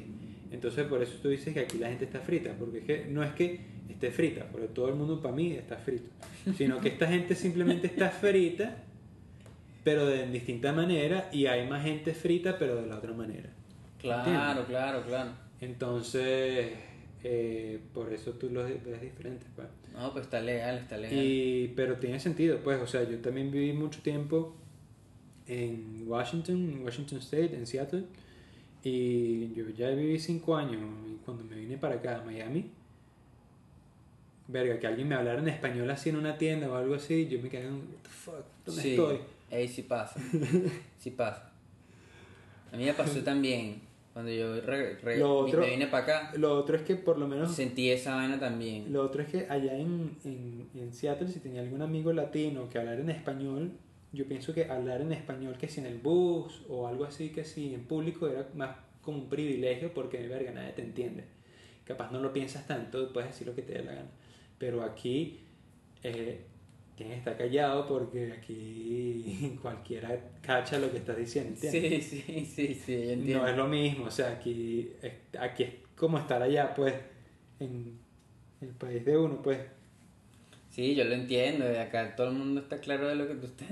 S2: Entonces por eso tú dices que aquí la gente está frita, porque es que no es que esté frita, porque todo el mundo para mí está frito, <laughs> sino que esta gente simplemente está frita, pero de distinta manera, y hay más gente frita, pero de la otra manera.
S1: claro claro claro
S2: Entonces, eh, por eso tú los ves diferentes, pues.
S1: No, pues está legal, está legal.
S2: Y, pero tiene sentido, pues, o sea, yo también viví mucho tiempo en Washington, en Washington State, en Seattle, y yo ya viví cinco años, y cuando me vine para acá, a Miami, verga, que alguien me hablara en español así en una tienda o algo así, yo me quedé, what the fuck, ¿dónde
S1: sí,
S2: estoy?
S1: Ey, sí pasa. <laughs> sí pasa. A mí me pasó también. Cuando yo re- re-
S2: otro-
S1: me vine para acá,
S2: Lo otro es que por lo menos
S1: sentí esa vaina también.
S2: Lo otro es que allá en, en, en Seattle, si tenía algún amigo latino que hablara en español, yo pienso que hablar en español, que si en el bus o algo así, que si en público, era más como un privilegio porque, verga, nadie te entiende. Capaz no lo piensas tanto, puedes decir lo que te dé la gana. Pero aquí eh, tienes que estar callado porque aquí <laughs> cualquiera cacha lo que estás diciendo, ¿entiendes?
S1: Sí, sí, sí, sí, yo entiendo.
S2: No es lo mismo, o sea, aquí, aquí es como estar allá, pues, en el país de uno, pues.
S1: Sí, yo lo entiendo. De acá todo el mundo está claro de lo que tú estás.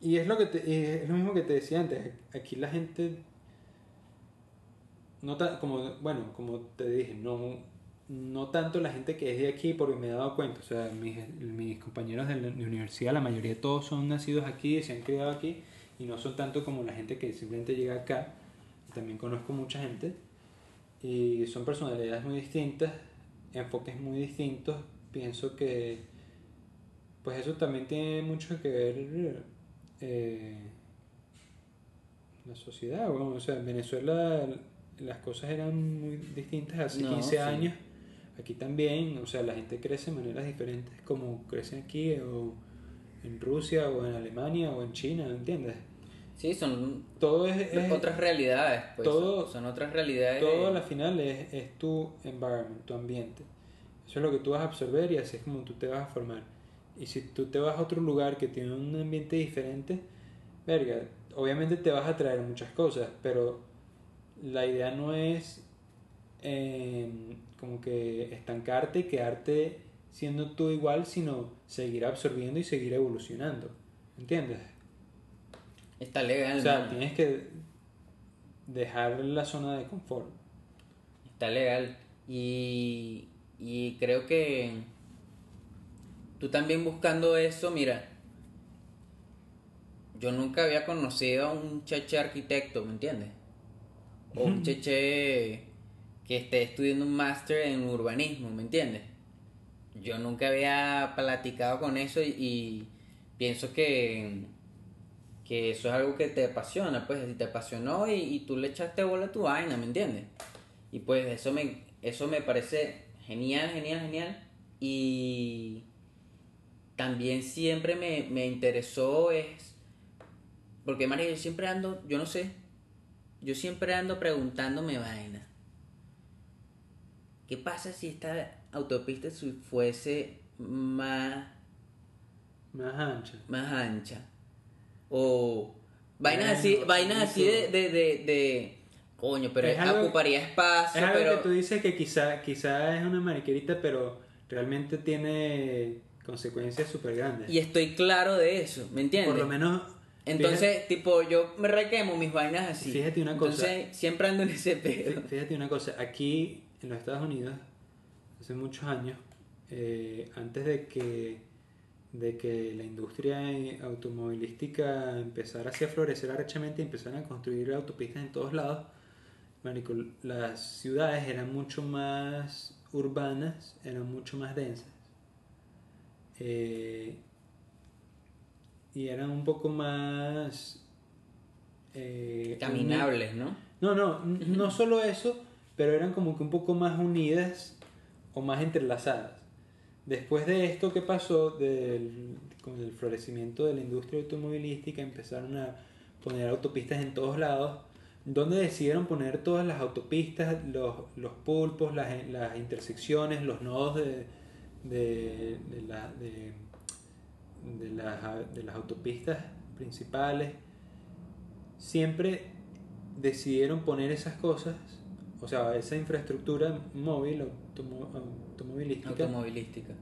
S2: Y es lo que te, y es lo mismo que te decía antes, aquí la gente no ta- como bueno, como te dije, no no tanto la gente que es de aquí porque me he dado cuenta, o sea, mis, mis compañeros de la de universidad, la mayoría de todos son nacidos aquí, se han criado aquí y no son tanto como la gente que simplemente llega acá. También conozco mucha gente y son personalidades muy distintas, enfoques muy distintos. Pienso que pues eso también tiene mucho que ver eh, la sociedad, bueno, o sea, en Venezuela las cosas eran muy distintas hace
S1: No,
S2: 15
S1: sí.
S2: años. Aquí también, o sea, la gente crece de maneras diferentes como crecen aquí o en Rusia o en Alemania o en China, ¿entiendes?
S1: Sí, son
S2: Todo es, es-
S1: otras realidades, pues.
S2: todo-
S1: son, otras realidades.
S2: todo a la final es, es tu environment, tu ambiente. Eso es lo que tú vas a absorber y así es como tú te vas a formar. Y si tú te vas a otro lugar que tiene un ambiente diferente, verga, obviamente te vas a traer muchas cosas, pero la idea no es eh, como que estancarte y quedarte siendo tú igual, sino seguir absorbiendo y seguir evolucionando. ¿Entiendes?
S1: Está legal,
S2: O sea, tienes que dejar la zona de confort.
S1: Está legal. Y, y creo que tú también buscando eso, mira, yo nunca había conocido a un cheche arquitecto, ¿me entiendes? O un cheche que esté estudiando un máster en urbanismo, ¿me entiendes? Yo nunca había platicado con eso y, y pienso que, que eso es algo que te apasiona, pues, si te apasionó y, y tú le echaste bola a tu vaina, ¿me entiendes? Y pues eso me, eso me parece genial, genial, genial. Y también siempre me, me interesó es... Porque María, yo siempre ando, yo no sé, yo siempre ando preguntándome vaina. ¿Qué pasa si esta autopista fuese más,
S2: Más ancha.
S1: más ancha? O vainas
S2: Bueno,
S1: así, vainas así de,
S2: eso.
S1: de, de, de- coño, pero
S2: Es algo-
S1: ocuparía espacio,
S2: Es algo
S1: pero
S2: que tú dices que quizá, quizá es una mariquerita, pero realmente tiene consecuencias súper grandes.
S1: y estoy claro de eso, ¿me entiendes?
S2: Por lo menos...
S1: Entonces, tipo, yo me requemo mis vainas así.
S2: Fíjate una cosa.
S1: Entonces, siempre ando en ese pedo.
S2: fíjate una cosa, aquí en los Estados Unidos, hace muchos años, eh, antes de que, de que la industria automovilística empezara así a florecer arrechamente y empezaran a construir autopistas en todos lados, marico, las ciudades eran mucho más urbanas, eran mucho más densas. Eh, y eran un poco más... eh,
S1: Caminables, ¿no?
S2: no, no, no solo eso, pero eran como que un poco más unidas o más entrelazadas. Después de esto que pasó, del, con el florecimiento de la industria automovilística, empezaron a poner autopistas en todos lados, donde decidieron poner todas las autopistas, los, los pulpos, las, las intersecciones, los nodos de, de, de la- de- de las, de las autopistas principales, siempre decidieron poner esas cosas, o sea, esa infraestructura móvil, automo- automovilística,
S1: Automovilística.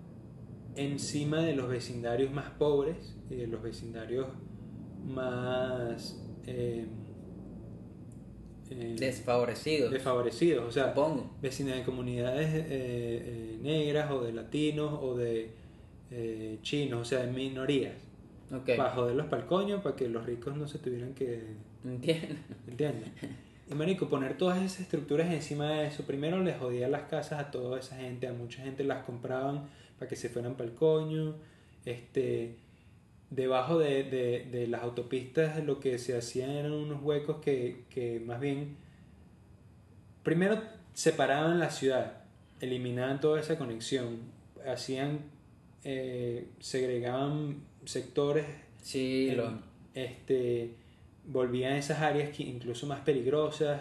S2: encima de los vecindarios más pobres y de los vecindarios más, eh, eh,
S1: Desfavorecidos.
S2: desfavorecidos, o sea,
S1: Supongo.
S2: vecinas de comunidades eh, eh, negras o de latinos o de chinos, o sea, de minorías,
S1: Ok.
S2: para joderlos para el coño, para que los ricos no se tuvieran que
S1: Entiendo.
S2: ¿Entiendes? Y marico, poner todas esas estructuras encima de eso, primero les jodía las casas a toda esa gente, a mucha gente las compraban para que se fueran para el coño. Este, debajo de, de, de las autopistas lo que se hacían eran unos huecos que, que más bien, primero separaban la ciudad, eliminaban toda esa conexión, hacían, eh, segregaban sectores
S1: Sí,
S2: en-
S1: lo...
S2: este, volvían a esas áreas que incluso más peligrosas,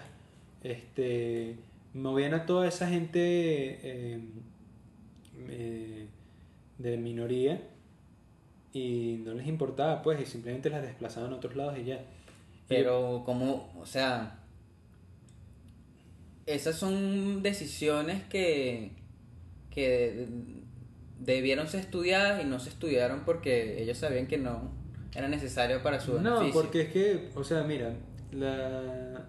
S2: este, movían a toda esa gente eh, eh, de minoría y no les importaba, pues, y simplemente las desplazaban a otros lados y ya.
S1: Pero como, o sea, esas son decisiones que, que debieron ser estudiadas y no se estudiaron porque ellos sabían que no era necesario para su
S2: No,
S1: beneficio.
S2: porque es que, o sea, mira, la...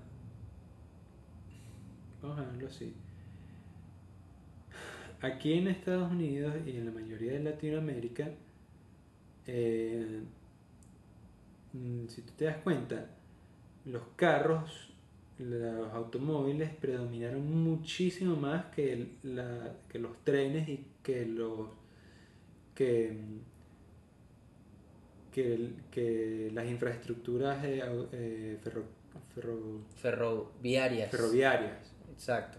S2: Vamos a verlo así. Aquí en Estados Unidos y en la mayoría de Latinoamérica, eh, mm, si tú te das cuenta, los carros, los automóviles predominaron muchísimo más que, la, que los trenes y que los que, mm, que, las infraestructuras eh, eh, ferro- ferro-
S1: Ferroviarias.
S2: ferroviarias.
S1: Exacto.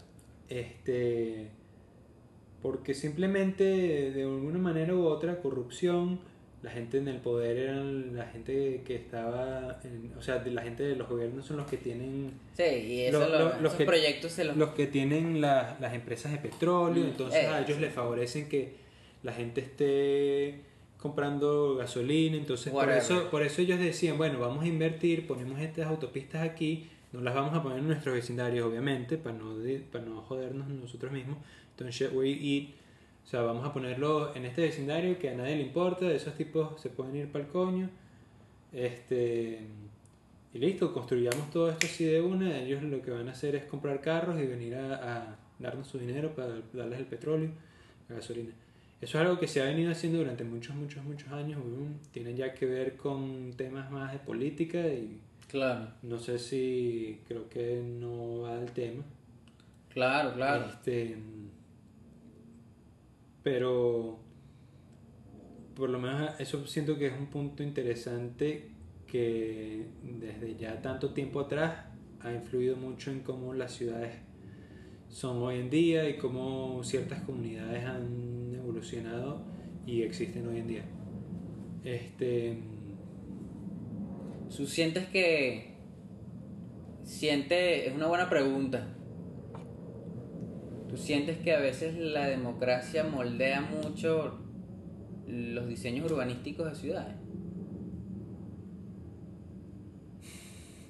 S2: Este, porque simplemente de alguna manera u otra corrupción, la gente en el poder eran la gente que estaba, en- o sea, la gente de los gobiernos son los que tienen
S1: Sí, y eso
S2: Lo-
S1: lo-
S2: lo- los
S1: esos
S2: que-
S1: proyectos se los...
S2: los que tienen la- las empresas de petróleo,
S1: Mm,
S2: entonces
S1: eh,
S2: a ellos
S1: sí.
S2: les favorecen que la gente esté comprando gasolina, entonces por eso, por eso ellos decían, bueno, vamos a invertir, ponemos estas autopistas aquí, no las vamos a poner en nuestros vecindarios, obviamente, para no, para no jodernos nosotros mismos, entonces we eat, o sea, vamos a ponerlo en este vecindario que a nadie le importa, esos tipos se pueden ir para el coño, este... Y listo, construyamos todo esto así de una. Ellos lo que van a hacer es comprar carros y venir a, a darnos su dinero para darles el petróleo, la gasolina. Eso es algo que se ha venido haciendo durante muchos, muchos, muchos años. Tiene ya que ver con temas más de política y
S1: Claro,
S2: no sé si creo que no va al tema.
S1: claro, claro.
S2: Este, pero por lo menos eso siento que es un punto interesante que desde ya tanto tiempo atrás ha influido mucho en cómo las ciudades son hoy en día y cómo ciertas comunidades han evolucionado y existen hoy en día. Este,
S1: ¿Tú sientes que... Siente... Es una buena pregunta. ¿Tú sientes que a veces la democracia moldea mucho los diseños urbanísticos de ciudades?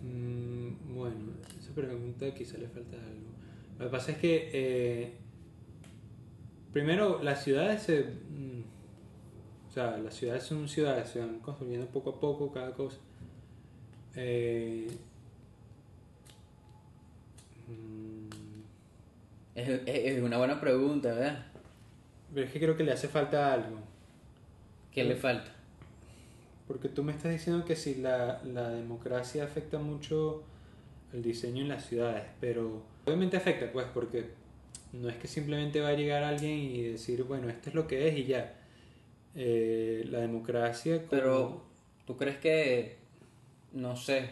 S2: Mm, Bueno, esa pregunta quizá le falta algo. Lo que pasa es que, eh, primero, las ciudades se. mm, o sea, las ciudades son ciudades, se van construyendo poco a poco cada cosa. Eh, mm,
S1: Es, es- es una buena pregunta, ¿verdad?
S2: pero es que creo que le hace falta algo.
S1: ¿Qué le falta?
S2: Porque tú me estás diciendo que si la, la democracia afecta mucho el diseño en las ciudades, pero obviamente afecta, pues, porque no es que simplemente va a llegar alguien y decir, bueno, esto es lo que es y ya. Eh, la democracia como...
S1: Pero, ¿tú crees que... No sé.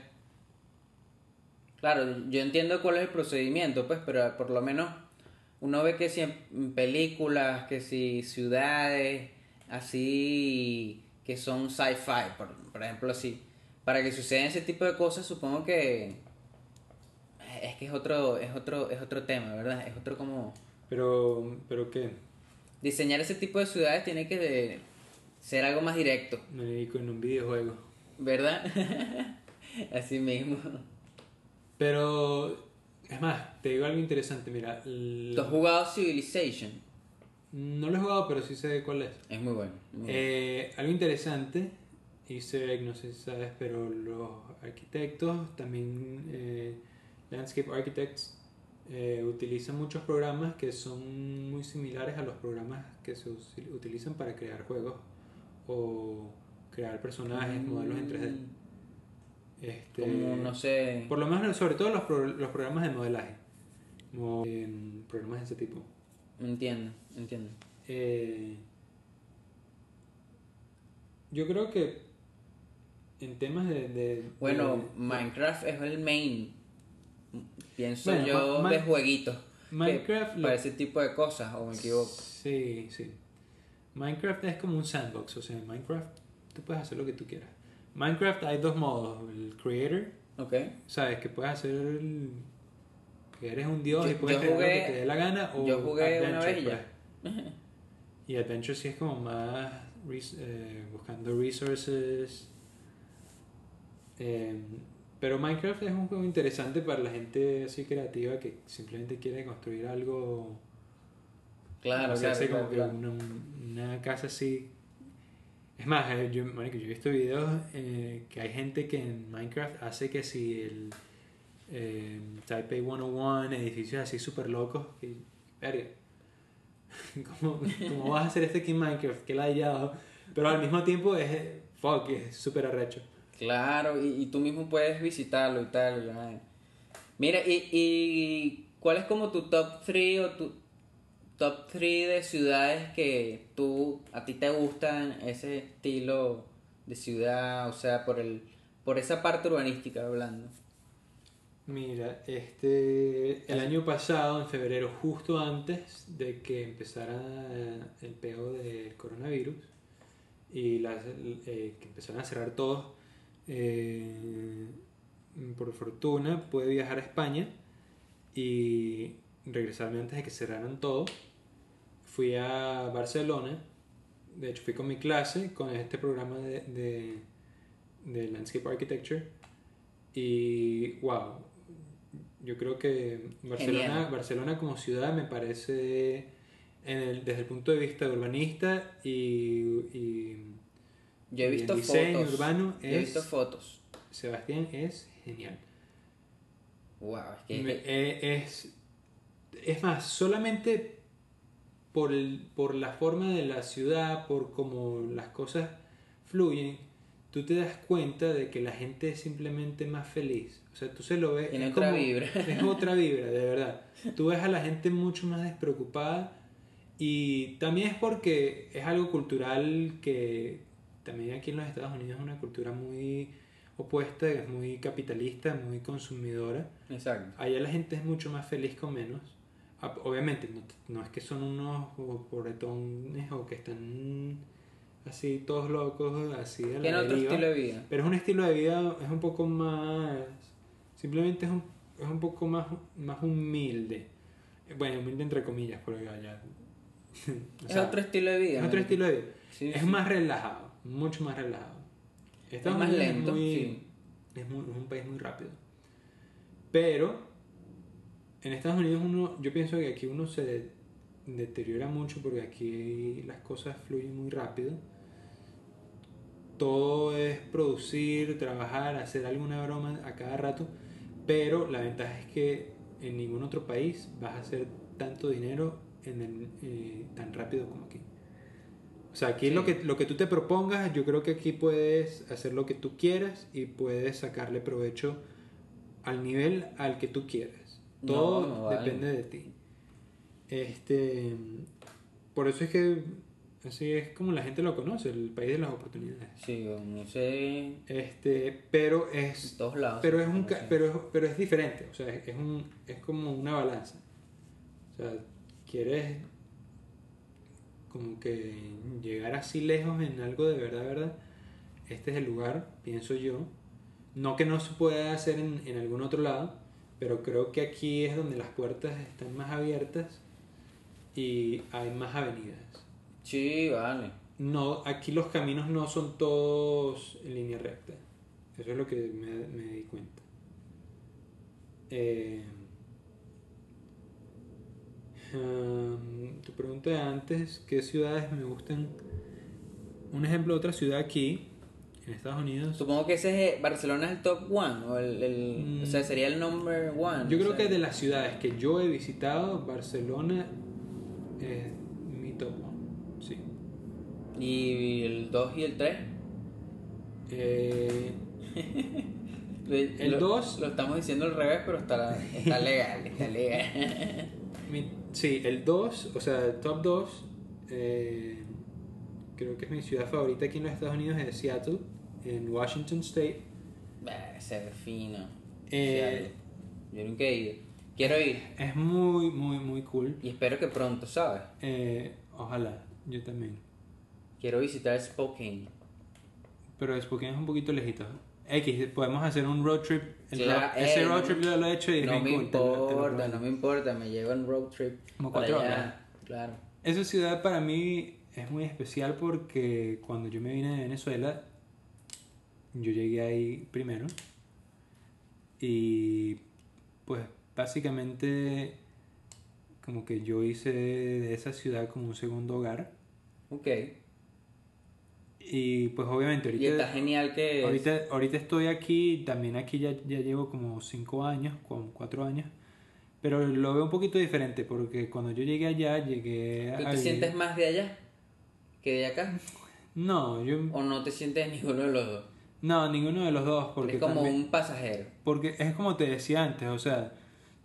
S1: Claro, yo entiendo cuál es el procedimiento, pues, pero por lo menos uno ve que si en películas, que si ciudades, así, que son sci-fi, por, por ejemplo, así. Para que sucedan ese tipo de cosas, supongo que... Es que es otro, es otro, es otro tema, ¿verdad? Es otro como...
S2: Pero, pero ¿qué?
S1: Diseñar ese tipo de ciudades tiene que ser algo más directo.
S2: Me dedico en un videojuego.
S1: ¿Verdad? <laughs> Así mismo.
S2: Pero, es más, te digo algo interesante, mira.
S1: ¿Tú has jugado Civilization?
S2: No lo he jugado, pero sí sé cuál es.
S1: Es muy bueno. muy bueno.
S2: Eh, algo interesante, easter egg, no sé si sabes, pero los arquitectos también eh, Landscape Architects eh, utilizan muchos programas que son muy similares a los programas que se utilizan para crear juegos o crear personajes, modelos en 3D. Este,
S1: Como, no sé.
S2: Por lo menos, sobre todo los, pro- los programas de modelaje, como, em, programas de ese tipo.
S1: Entiendo, entiendo.
S2: Eh, yo creo que en temas de... de-
S1: Bueno,
S2: de-
S1: Minecraft es el main. Pienso
S2: Bueno,
S1: yo
S2: Ma-
S1: de jueguitos.
S2: Minecraft
S1: Para ese tipo de cosas, o me equivoco.
S2: Sí, sí. Minecraft es como un sandbox, o sea, en Minecraft tú puedes hacer lo que tú quieras. Minecraft hay dos modos, el creator,
S1: Ok.
S2: sabes que puedes hacer el- que eres un dios
S1: Yo-
S2: y puedes crear lo que te dé la gana o
S1: yo jugué una
S2: adventure,
S1: vez y ya.
S2: pues. <laughs> Y adventure sí es como más res- eh, buscando resources. Eh, pero Minecraft es un juego interesante para la gente así creativa que simplemente quiere construir algo
S1: Claro,
S2: o sea,
S1: claro,
S2: hace
S1: claro,
S2: como que. Una, una casa así. Es más, eh, yo, marico, yo he visto videos eh, que hay gente que en Minecraft hace que si el eh, Taipei 101, edificios así súper locos, que, <laughs> ¿cómo, cómo vas a hacer esto aquí en Minecraft? Que ladillado. Pero al mismo tiempo es, eh, fuck, es súper arrecho.
S1: Claro, y, tú mismo puedes visitarlo y tal. Mira, y, y ¿cuál es como tu top 3 o tu top 3 de ciudades que tú, a ti te gustan ese estilo de ciudad, o sea, por el por esa parte urbanística hablando?
S2: Mira, este el año pasado, en febrero, justo antes de que empezara el peo del coronavirus y las, eh, que empezaron a cerrar todos, eh, por fortuna pude viajar a España y regresarme antes de que cerraran todo. Fui a Barcelona, de hecho fui con mi clase, con este programa de, de, de Landscape Architecture y wow, yo creo que Barcelona. Barcelona como ciudad me parece en el, desde el punto de vista urbanista y, y
S1: Yo he
S2: el diseño
S1: fotos.
S2: urbano
S1: Yo he
S2: es-
S1: visto fotos.
S2: Sebastián es genial.
S1: Wow, es que
S2: Me- eh, es, es más, solamente por, el- por la forma de la ciudad, por cómo las cosas fluyen, tú te das cuenta de que la gente es simplemente más feliz. O sea, tú se lo ves.
S1: Tiene
S2: es
S1: otra
S2: como-
S1: vibra. <laughs>
S2: Es otra vibra, de verdad. Tú ves a la gente mucho más despreocupada y también es porque es algo cultural que también aquí en los Estados Unidos es una cultura muy opuesta, es muy capitalista, muy consumidora.
S1: Exacto.
S2: Allá la gente es mucho más feliz con menos. Ah, Obviamente, no, no es que son unos pobretones o que están así todos locos, así a la
S1: Tiene otro estilo de vida.
S2: Pero es un estilo de vida, es un poco más. Simplemente es un, es un poco más, más humilde. Bueno, humilde entre comillas, porque allá. <laughs> o
S1: es
S2: sea,
S1: otro estilo de vida.
S2: es otro estilo de vida.
S1: Sí,
S2: es
S1: sí.
S2: más relajado, mucho más relajado. Estados
S1: más
S2: Unidos
S1: lento,
S2: muy-
S1: sí.
S2: es, muy- es un país muy rápido. Pero en Estados Unidos uno, yo pienso que aquí uno se de- deteriora mucho porque aquí las cosas fluyen muy rápido. Todo es producir, trabajar, hacer alguna broma a cada rato, pero la ventaja es que en ningún otro país vas a hacer tanto dinero en el, eh, tan rápido como aquí. O sea, aquí
S1: Sí.
S2: lo, que, lo que tú te propongas, yo creo que aquí puedes hacer lo que tú quieras y puedes sacarle provecho al nivel al que tú quieras. Todo
S1: no
S2: depende de ti. Este, por eso es que así es como la gente lo conoce, el país de las oportunidades.
S1: Sí, no sé.
S2: Este, pero
S1: En
S2: es
S1: todos lados.
S2: pero es un
S1: conoce.
S2: ca- pero pero es diferente, o sea, es, es un es como una balanza. O sea, quieres como que llegar así lejos en algo de verdad, verdad. Este es el lugar, pienso yo. No que no se pueda hacer en, en algún otro lado, pero creo que aquí es donde las puertas están más abiertas y hay más avenidas.
S1: Sí, vale.
S2: No, aquí los caminos no son todos en línea recta. Eso es lo que me, me di cuenta. Eh, um, tu pregunta de antes, ¿qué ciudades me gustan? Un ejemplo de otra ciudad aquí en Estados Unidos.
S1: Supongo que ese es, Barcelona es el top one, o el, el- o sea,
S2: Mm.
S1: sería el number one.
S2: Yo creo
S1: sea.
S2: que de las ciudades que yo he visitado, Barcelona es mi top one. Sí.
S1: ¿Y el 2 y el 3?
S2: Eh, <laughs> El
S1: Lo-
S2: dos-
S1: Lo estamos diciendo al revés, pero está, está legal, está legal. <laughs>
S2: mi- sí, el 2, o sea, el top 2, creo que es mi ciudad favorita aquí en los Estados Unidos, es Seattle, en Washington State.
S1: Bah, Ese es fino.
S2: Eh.
S1: Yo nunca he ido. Quiero ir.
S2: Es muy, muy, muy cool.
S1: Y espero que pronto, ¿sabes?
S2: Eh, ojalá, yo también.
S1: Quiero visitar Spokane.
S2: Pero Spokane es un poquito lejito. X, podemos hacer un road trip. El
S1: Claro,
S2: road- ese
S1: eh,
S2: road trip yo lo he hecho y
S1: No me
S2: cool, te lo- te lo
S1: importa, no me importa. Me llevo en road trip.
S2: Como cuatro
S1: allá.
S2: horas.
S1: Claro.
S2: Esa ciudad para mí es muy especial porque cuando yo me vine de Venezuela, yo llegué ahí primero. Y pues básicamente como que yo hice de esa ciudad como un segundo hogar.
S1: Ok.
S2: Y pues obviamente
S1: Y está
S2: ahorita,
S1: genial que.
S2: ahorita, ahorita estoy aquí, también aquí ya, ya llevo como cinco años, como cuatro años. Pero lo veo un poquito diferente porque cuando yo llegué allá, llegué
S1: ¿Tú
S2: a...
S1: te
S2: vivir-
S1: sientes más de allá que de acá?
S2: No, yo...
S1: ¿O no te sientes ninguno de los dos?
S2: No, ninguno de los dos, porque
S1: Eres como
S2: también-
S1: un pasajero.
S2: porque es como te decía antes, o sea,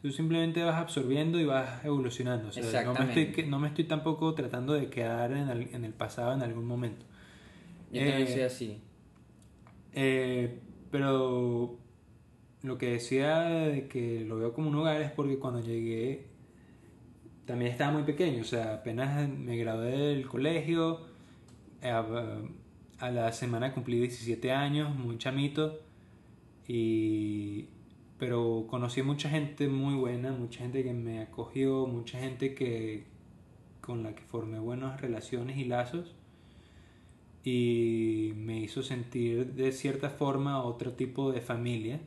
S2: tú simplemente vas absorbiendo y vas evolucionando, o sea, no me estoy que- no me estoy tampoco tratando de quedar en el, en el pasado en algún momento.
S1: Yo también
S2: Eh,
S1: soy así.
S2: Eh, pero lo que decía de que lo veo como un hogar es porque cuando llegué también estaba muy pequeño, o sea, apenas me gradué del colegio, eh, a, la semana cumplí 17 años, muy chamito, y, pero conocí mucha gente muy buena, mucha gente que me acogió, mucha gente que con la que formé buenas relaciones y lazos y me hizo sentir de cierta forma otro tipo de familia.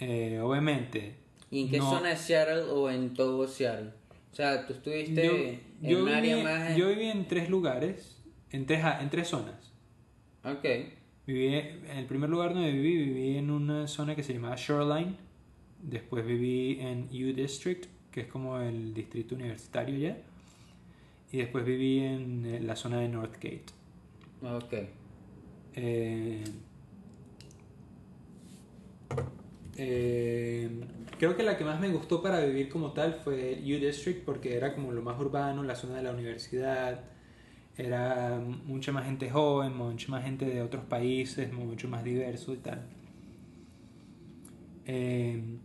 S2: Eh, obviamente.
S1: ¿Y en qué
S2: no-
S1: zona de Seattle o en todo Seattle? O sea, tú estuviste
S2: yo,
S1: en
S2: yo
S1: un área más...
S2: yo viví en tres lugares, en tres, a- en tres zonas.
S1: Ok.
S2: Viví, en el primer lugar donde viví, viví en una zona que se llamaba Shoreline. Después viví en U District, que es como el distrito universitario ya. Y después viví en eh, la zona de Northgate.
S1: Ok.
S2: Eh, eh, creo que la que más me gustó para vivir como tal fue U District porque era como lo más urbano, la zona de la universidad, era mucha más gente joven, mucha más gente de otros países, mucho más diverso y tal. Eh,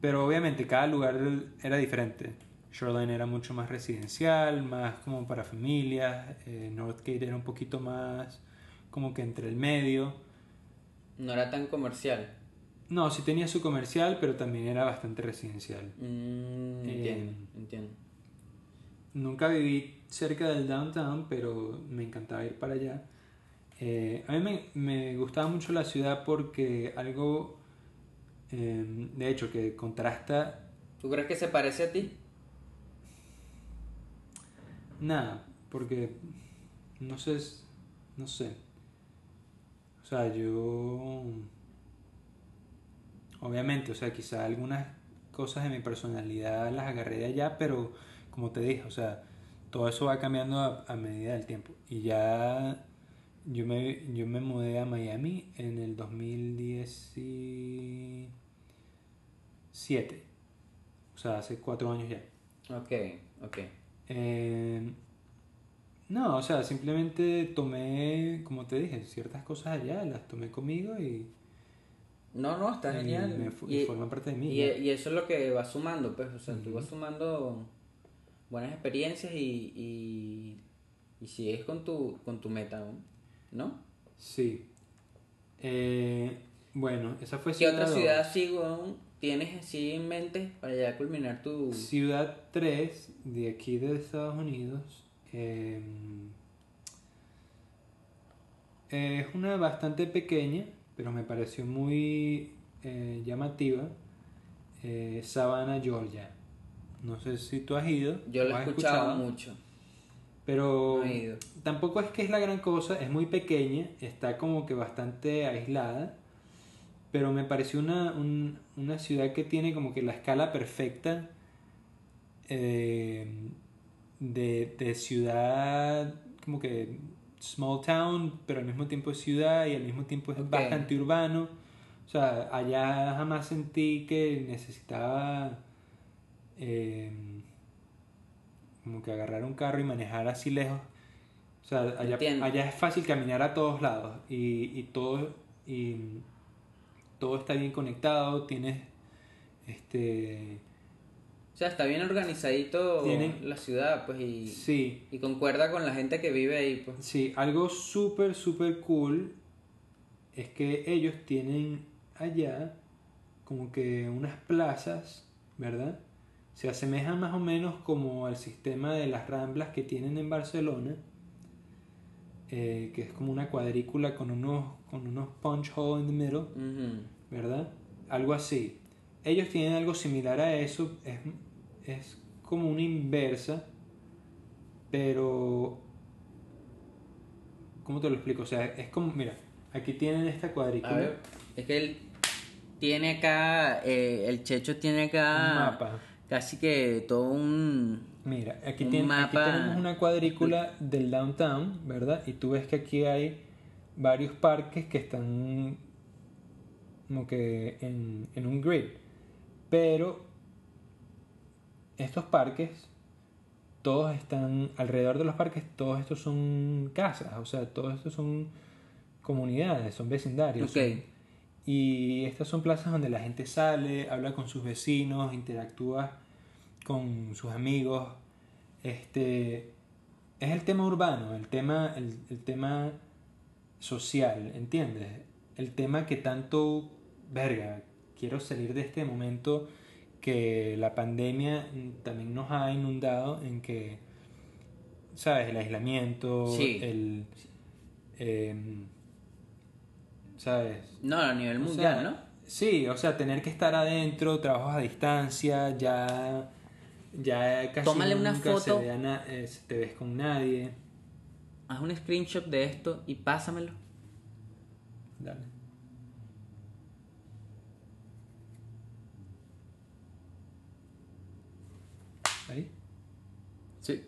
S2: pero obviamente cada lugar era diferente. Shoreline era mucho más residencial, más como para familias. eh, Northgate era un poquito más como que entre el medio.
S1: No era tan comercial.
S2: No, sí tenía su comercial, pero también era bastante residencial.
S1: Mm,
S2: Eh,
S1: entiendo, entiendo.
S2: Nunca viví cerca del downtown, pero me encantaba ir para allá. Eh, a mí me, me gustaba mucho la ciudad porque algo, eh, de hecho, que contrasta
S1: ¿Tú crees que se parece a ti?
S2: Nada, porque no sé, no sé. O sea, yo obviamente, o sea, quizá algunas cosas de mi personalidad las agarré de allá, pero como te dije, o sea, todo eso va cambiando a, a medida del tiempo. Y ya yo me, yo me mudé a Miami en el 2017. O sea, hace cuatro años ya.
S1: Ok, ok.
S2: Eh, no, o sea, simplemente tomé, como te dije, ciertas cosas allá, las tomé conmigo y,
S1: No, no, está
S2: y
S1: genial.
S2: me fu- y forman parte de mí.
S1: y,
S2: ya.
S1: y eso es lo que vas sumando, pues. O sea, tú vas sumando buenas experiencias y, y, y sigues con tu, con tu meta, ¿no?
S2: Sí. Eh, bueno, esa fue
S1: ¿Qué otra
S2: dos.
S1: ciudad así, weón, tienes así en mente para ya culminar tu...
S2: Ciudad 3 de aquí de Estados Unidos. eh, es una bastante pequeña, pero me pareció muy eh, llamativa. eh, Savannah, Georgia. No sé si tú has ido.
S1: Yo lo he escuchado mucho.
S2: Pero
S1: No he ido.
S2: tampoco es que es la gran cosa, es muy pequeña, está como que bastante aislada, pero me pareció una, un- una ciudad que tiene como que la escala perfecta eh, de, de ciudad, como que small town, pero al mismo tiempo es ciudad y al mismo tiempo es bastante urbano. O sea, allá jamás sentí que necesitaba eh, como que agarrar un carro y manejar así lejos. O sea, allá, allá es fácil caminar a todos lados y, y todo y todo está bien conectado, tienes este
S1: O sea, está bien organizadito
S2: Tienen-
S1: la ciudad, pues, y,
S2: sí,
S1: y concuerda con la gente que vive ahí, pues.
S2: sí, algo súper súper cool es que ellos tienen allá como que unas plazas, ¿verdad? Se asemejan más o menos como al sistema de las ramblas que tienen en Barcelona, eh, que es como una cuadrícula con unos, con unos punch hole in the middle. ¿verdad? Algo así. Ellos tienen algo similar a eso, es, es como una inversa, pero... ¿Cómo te lo explico? O sea, es como, mira, aquí tienen esta
S1: A
S2: cuadrícula,
S1: ver, es que él tiene acá, eh, el Checho tiene
S2: un
S1: acá
S2: mapa.
S1: Casi que todo un...
S2: Mira, aquí,
S1: un
S2: tiene- aquí tenemos una cuadrícula del downtown, ¿verdad? Y tú ves que aquí hay varios parques que están como que en, en un grid. Pero estos parques, todos están alrededor de los parques, todos estos son casas, o sea, todos estos son comunidades, son vecindarios.
S1: Ok.
S2: son- y estas son plazas donde la gente sale, habla con sus vecinos, interactúa con sus amigos. Este es el tema urbano, el tema, el, el tema social, ¿entiendes? El tema que tanto, verga, quiero salir de este momento que la pandemia también nos ha inundado en que, ¿sabes? El aislamiento,
S1: Sí.
S2: el... em, ¿Sabes?
S1: No, a nivel
S2: O
S1: mundial,
S2: sea,
S1: ¿no?
S2: Sí, o sea, tener que estar adentro, trabajos a distancia, ya, ya casi
S1: Tómale una
S2: nunca se
S1: foto.
S2: na- eh, te ves con nadie.
S1: Haz un screenshot de esto y pásamelo.
S2: Dale. ¿Ahí?
S1: Sí.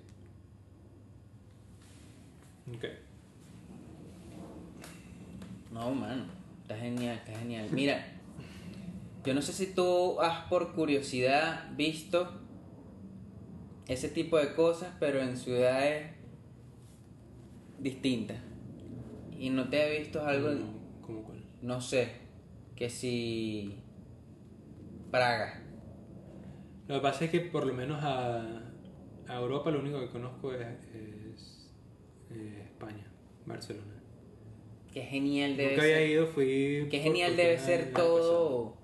S2: Ok.
S1: No, mano. Está genial, está genial. Mira, yo no sé si tú has por curiosidad visto ese tipo de cosas, pero en ciudades distintas. Y no te he visto algo,
S2: ¿Cómo- cómo cuál?
S1: no sé, que si Praga.
S2: Lo que pasa es que por lo menos a, a Europa lo único que conozco es, es, eh, España, Barcelona.
S1: Qué genial debe
S2: Nunca
S1: ser.
S2: había ido, fui...
S1: Qué genial debe ser todo.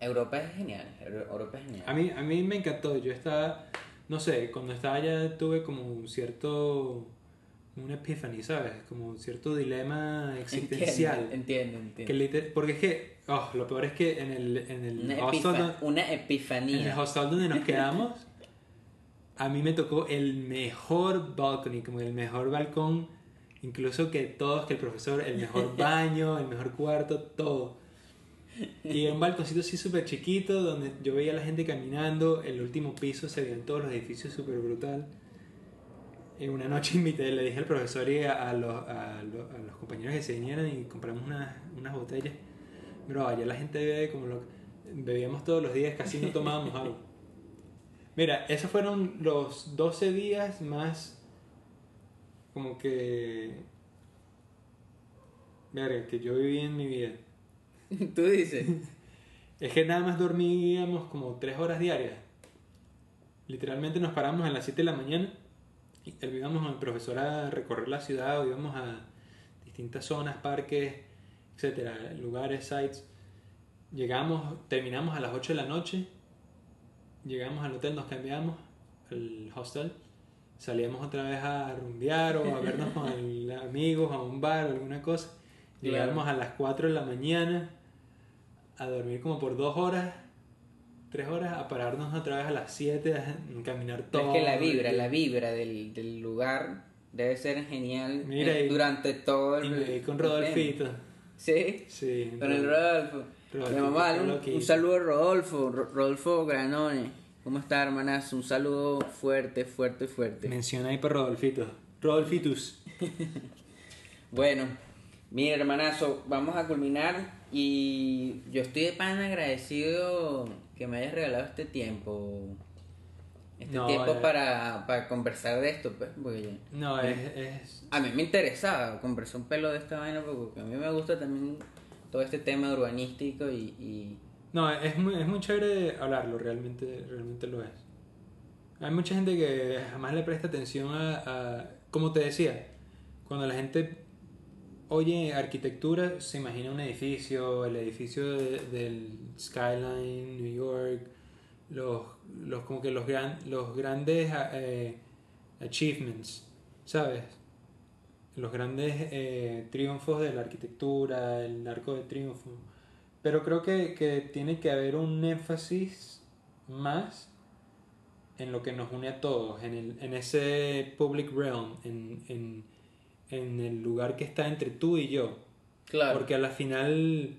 S1: Europa es genial. Euro- Europa es genial.
S2: A mí, a mí me encantó. Yo estaba, no sé, cuando estaba allá tuve como un cierto, una epiphany, ¿sabes? Como un cierto dilema existencial.
S1: Entiendo, entiendo.
S2: Que
S1: entiendo.
S2: liter- porque es que, oh, lo peor es que en el, en el
S1: Una,
S2: hostel,
S1: epifa- una
S2: en el
S1: epifanía.
S2: hostel donde nos quedamos, a mí me tocó el mejor balcony, como el mejor balcón, incluso que todos, que el profesor, el mejor <laughs> baño, el mejor cuarto, todo. Y un balconcito así súper chiquito, donde yo veía a la gente caminando, el último piso se veían todos los edificios súper brutal. Y una noche <laughs> invité, le dije al profesor y a, a los, a, los, a los compañeros que se vinieran y compramos unas, unas botellas. Bro, allá la gente bebe como lo bebíamos todos los días, casi no tomábamos agua. <laughs> Mira, esos fueron los 12 días más como que... Verga, que yo viví en mi vida. <laughs>
S1: Tú dices. <laughs>
S2: Es que nada más dormíamos como 3 horas diarias. Literalmente nos paramos a las 7 de la mañana y íbamos con el profesor a recorrer la ciudad o íbamos a distintas zonas, parques, etcétera, lugares, sites. Llegamos, terminamos a las 8 de la noche, llegamos al hotel, nos cambiamos al hostel, salíamos otra vez a rumbear o a vernos <laughs> con amigos a un bar o alguna cosa. Llegamos a las 4 de la mañana a dormir como por dos horas, tres horas a pararnos otra vez a las 7 a caminar todo.
S1: Es que la vibra, la vibra del, del lugar debe ser genial
S2: Mira,
S1: eh,
S2: y-
S1: durante todo el
S2: Y me vi con Rodolfito.
S1: Sí,
S2: Sí.
S1: con el Rodolfo.
S2: Rodolfo,
S1: Le vamos a dar un, un saludo a Rodolfo, Ro- Rodolfo Granone. ¿Cómo está, hermanazo? Un saludo fuerte, fuerte, fuerte.
S2: Menciona ahí para Rodolfito. Rodolfitus. <laughs>
S1: Bueno, mira, hermanazo, vamos a culminar y yo estoy de pan agradecido que me hayas regalado este tiempo. Este
S2: No,
S1: tiempo
S2: eh.
S1: para, para conversar de esto, pues, porque
S2: No, es, es.
S1: a mí me interesaba conversar un pelo de esta vaina porque a mí me gusta también todo este tema urbanístico y, y
S2: No, es muy, es muy chévere hablarlo, realmente, realmente lo es. Hay mucha gente que jamás le presta atención a, a- Como te decía, cuando la gente oye arquitectura, se imagina un edificio, el edificio de- del Skyline, New York, los, los, como que los, gran, los grandes eh, achievements, ¿sabes? Los grandes eh, triunfos de la arquitectura, el arco de triunfo. Pero creo que, que tiene que haber un énfasis más en lo que nos une a todos, en, el, en ese public realm, en, en, en el lugar que está entre tú y yo.
S1: claro,
S2: Porque a la final,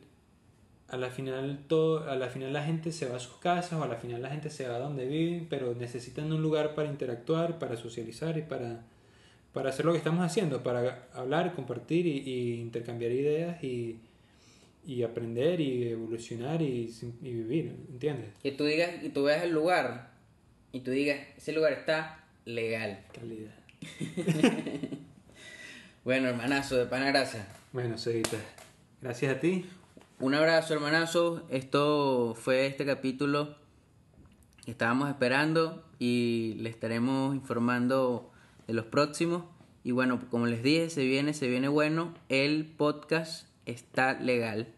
S2: a la final todo, a la final la gente se va a sus casas o a la final la gente se va a donde viven, pero necesitan un lugar para interactuar, para socializar y para, para hacer lo que estamos haciendo, para hablar, compartir y intercambiar ideas y, y aprender y evolucionar y, y vivir, ¿entiendes?
S1: que tú digas, que tú veas el lugar y tú digas, ese lugar está legal.
S2: Calidad. <laughs>
S1: Bueno, hermanazo, de pana gracias.
S2: Bueno, Seguita, gracias a ti.
S1: Un abrazo, hermanazo. Esto fue este capítulo que estábamos esperando y le estaremos informando de los próximos. Y bueno, como les dije, se viene, se viene bueno. El podcast está legal.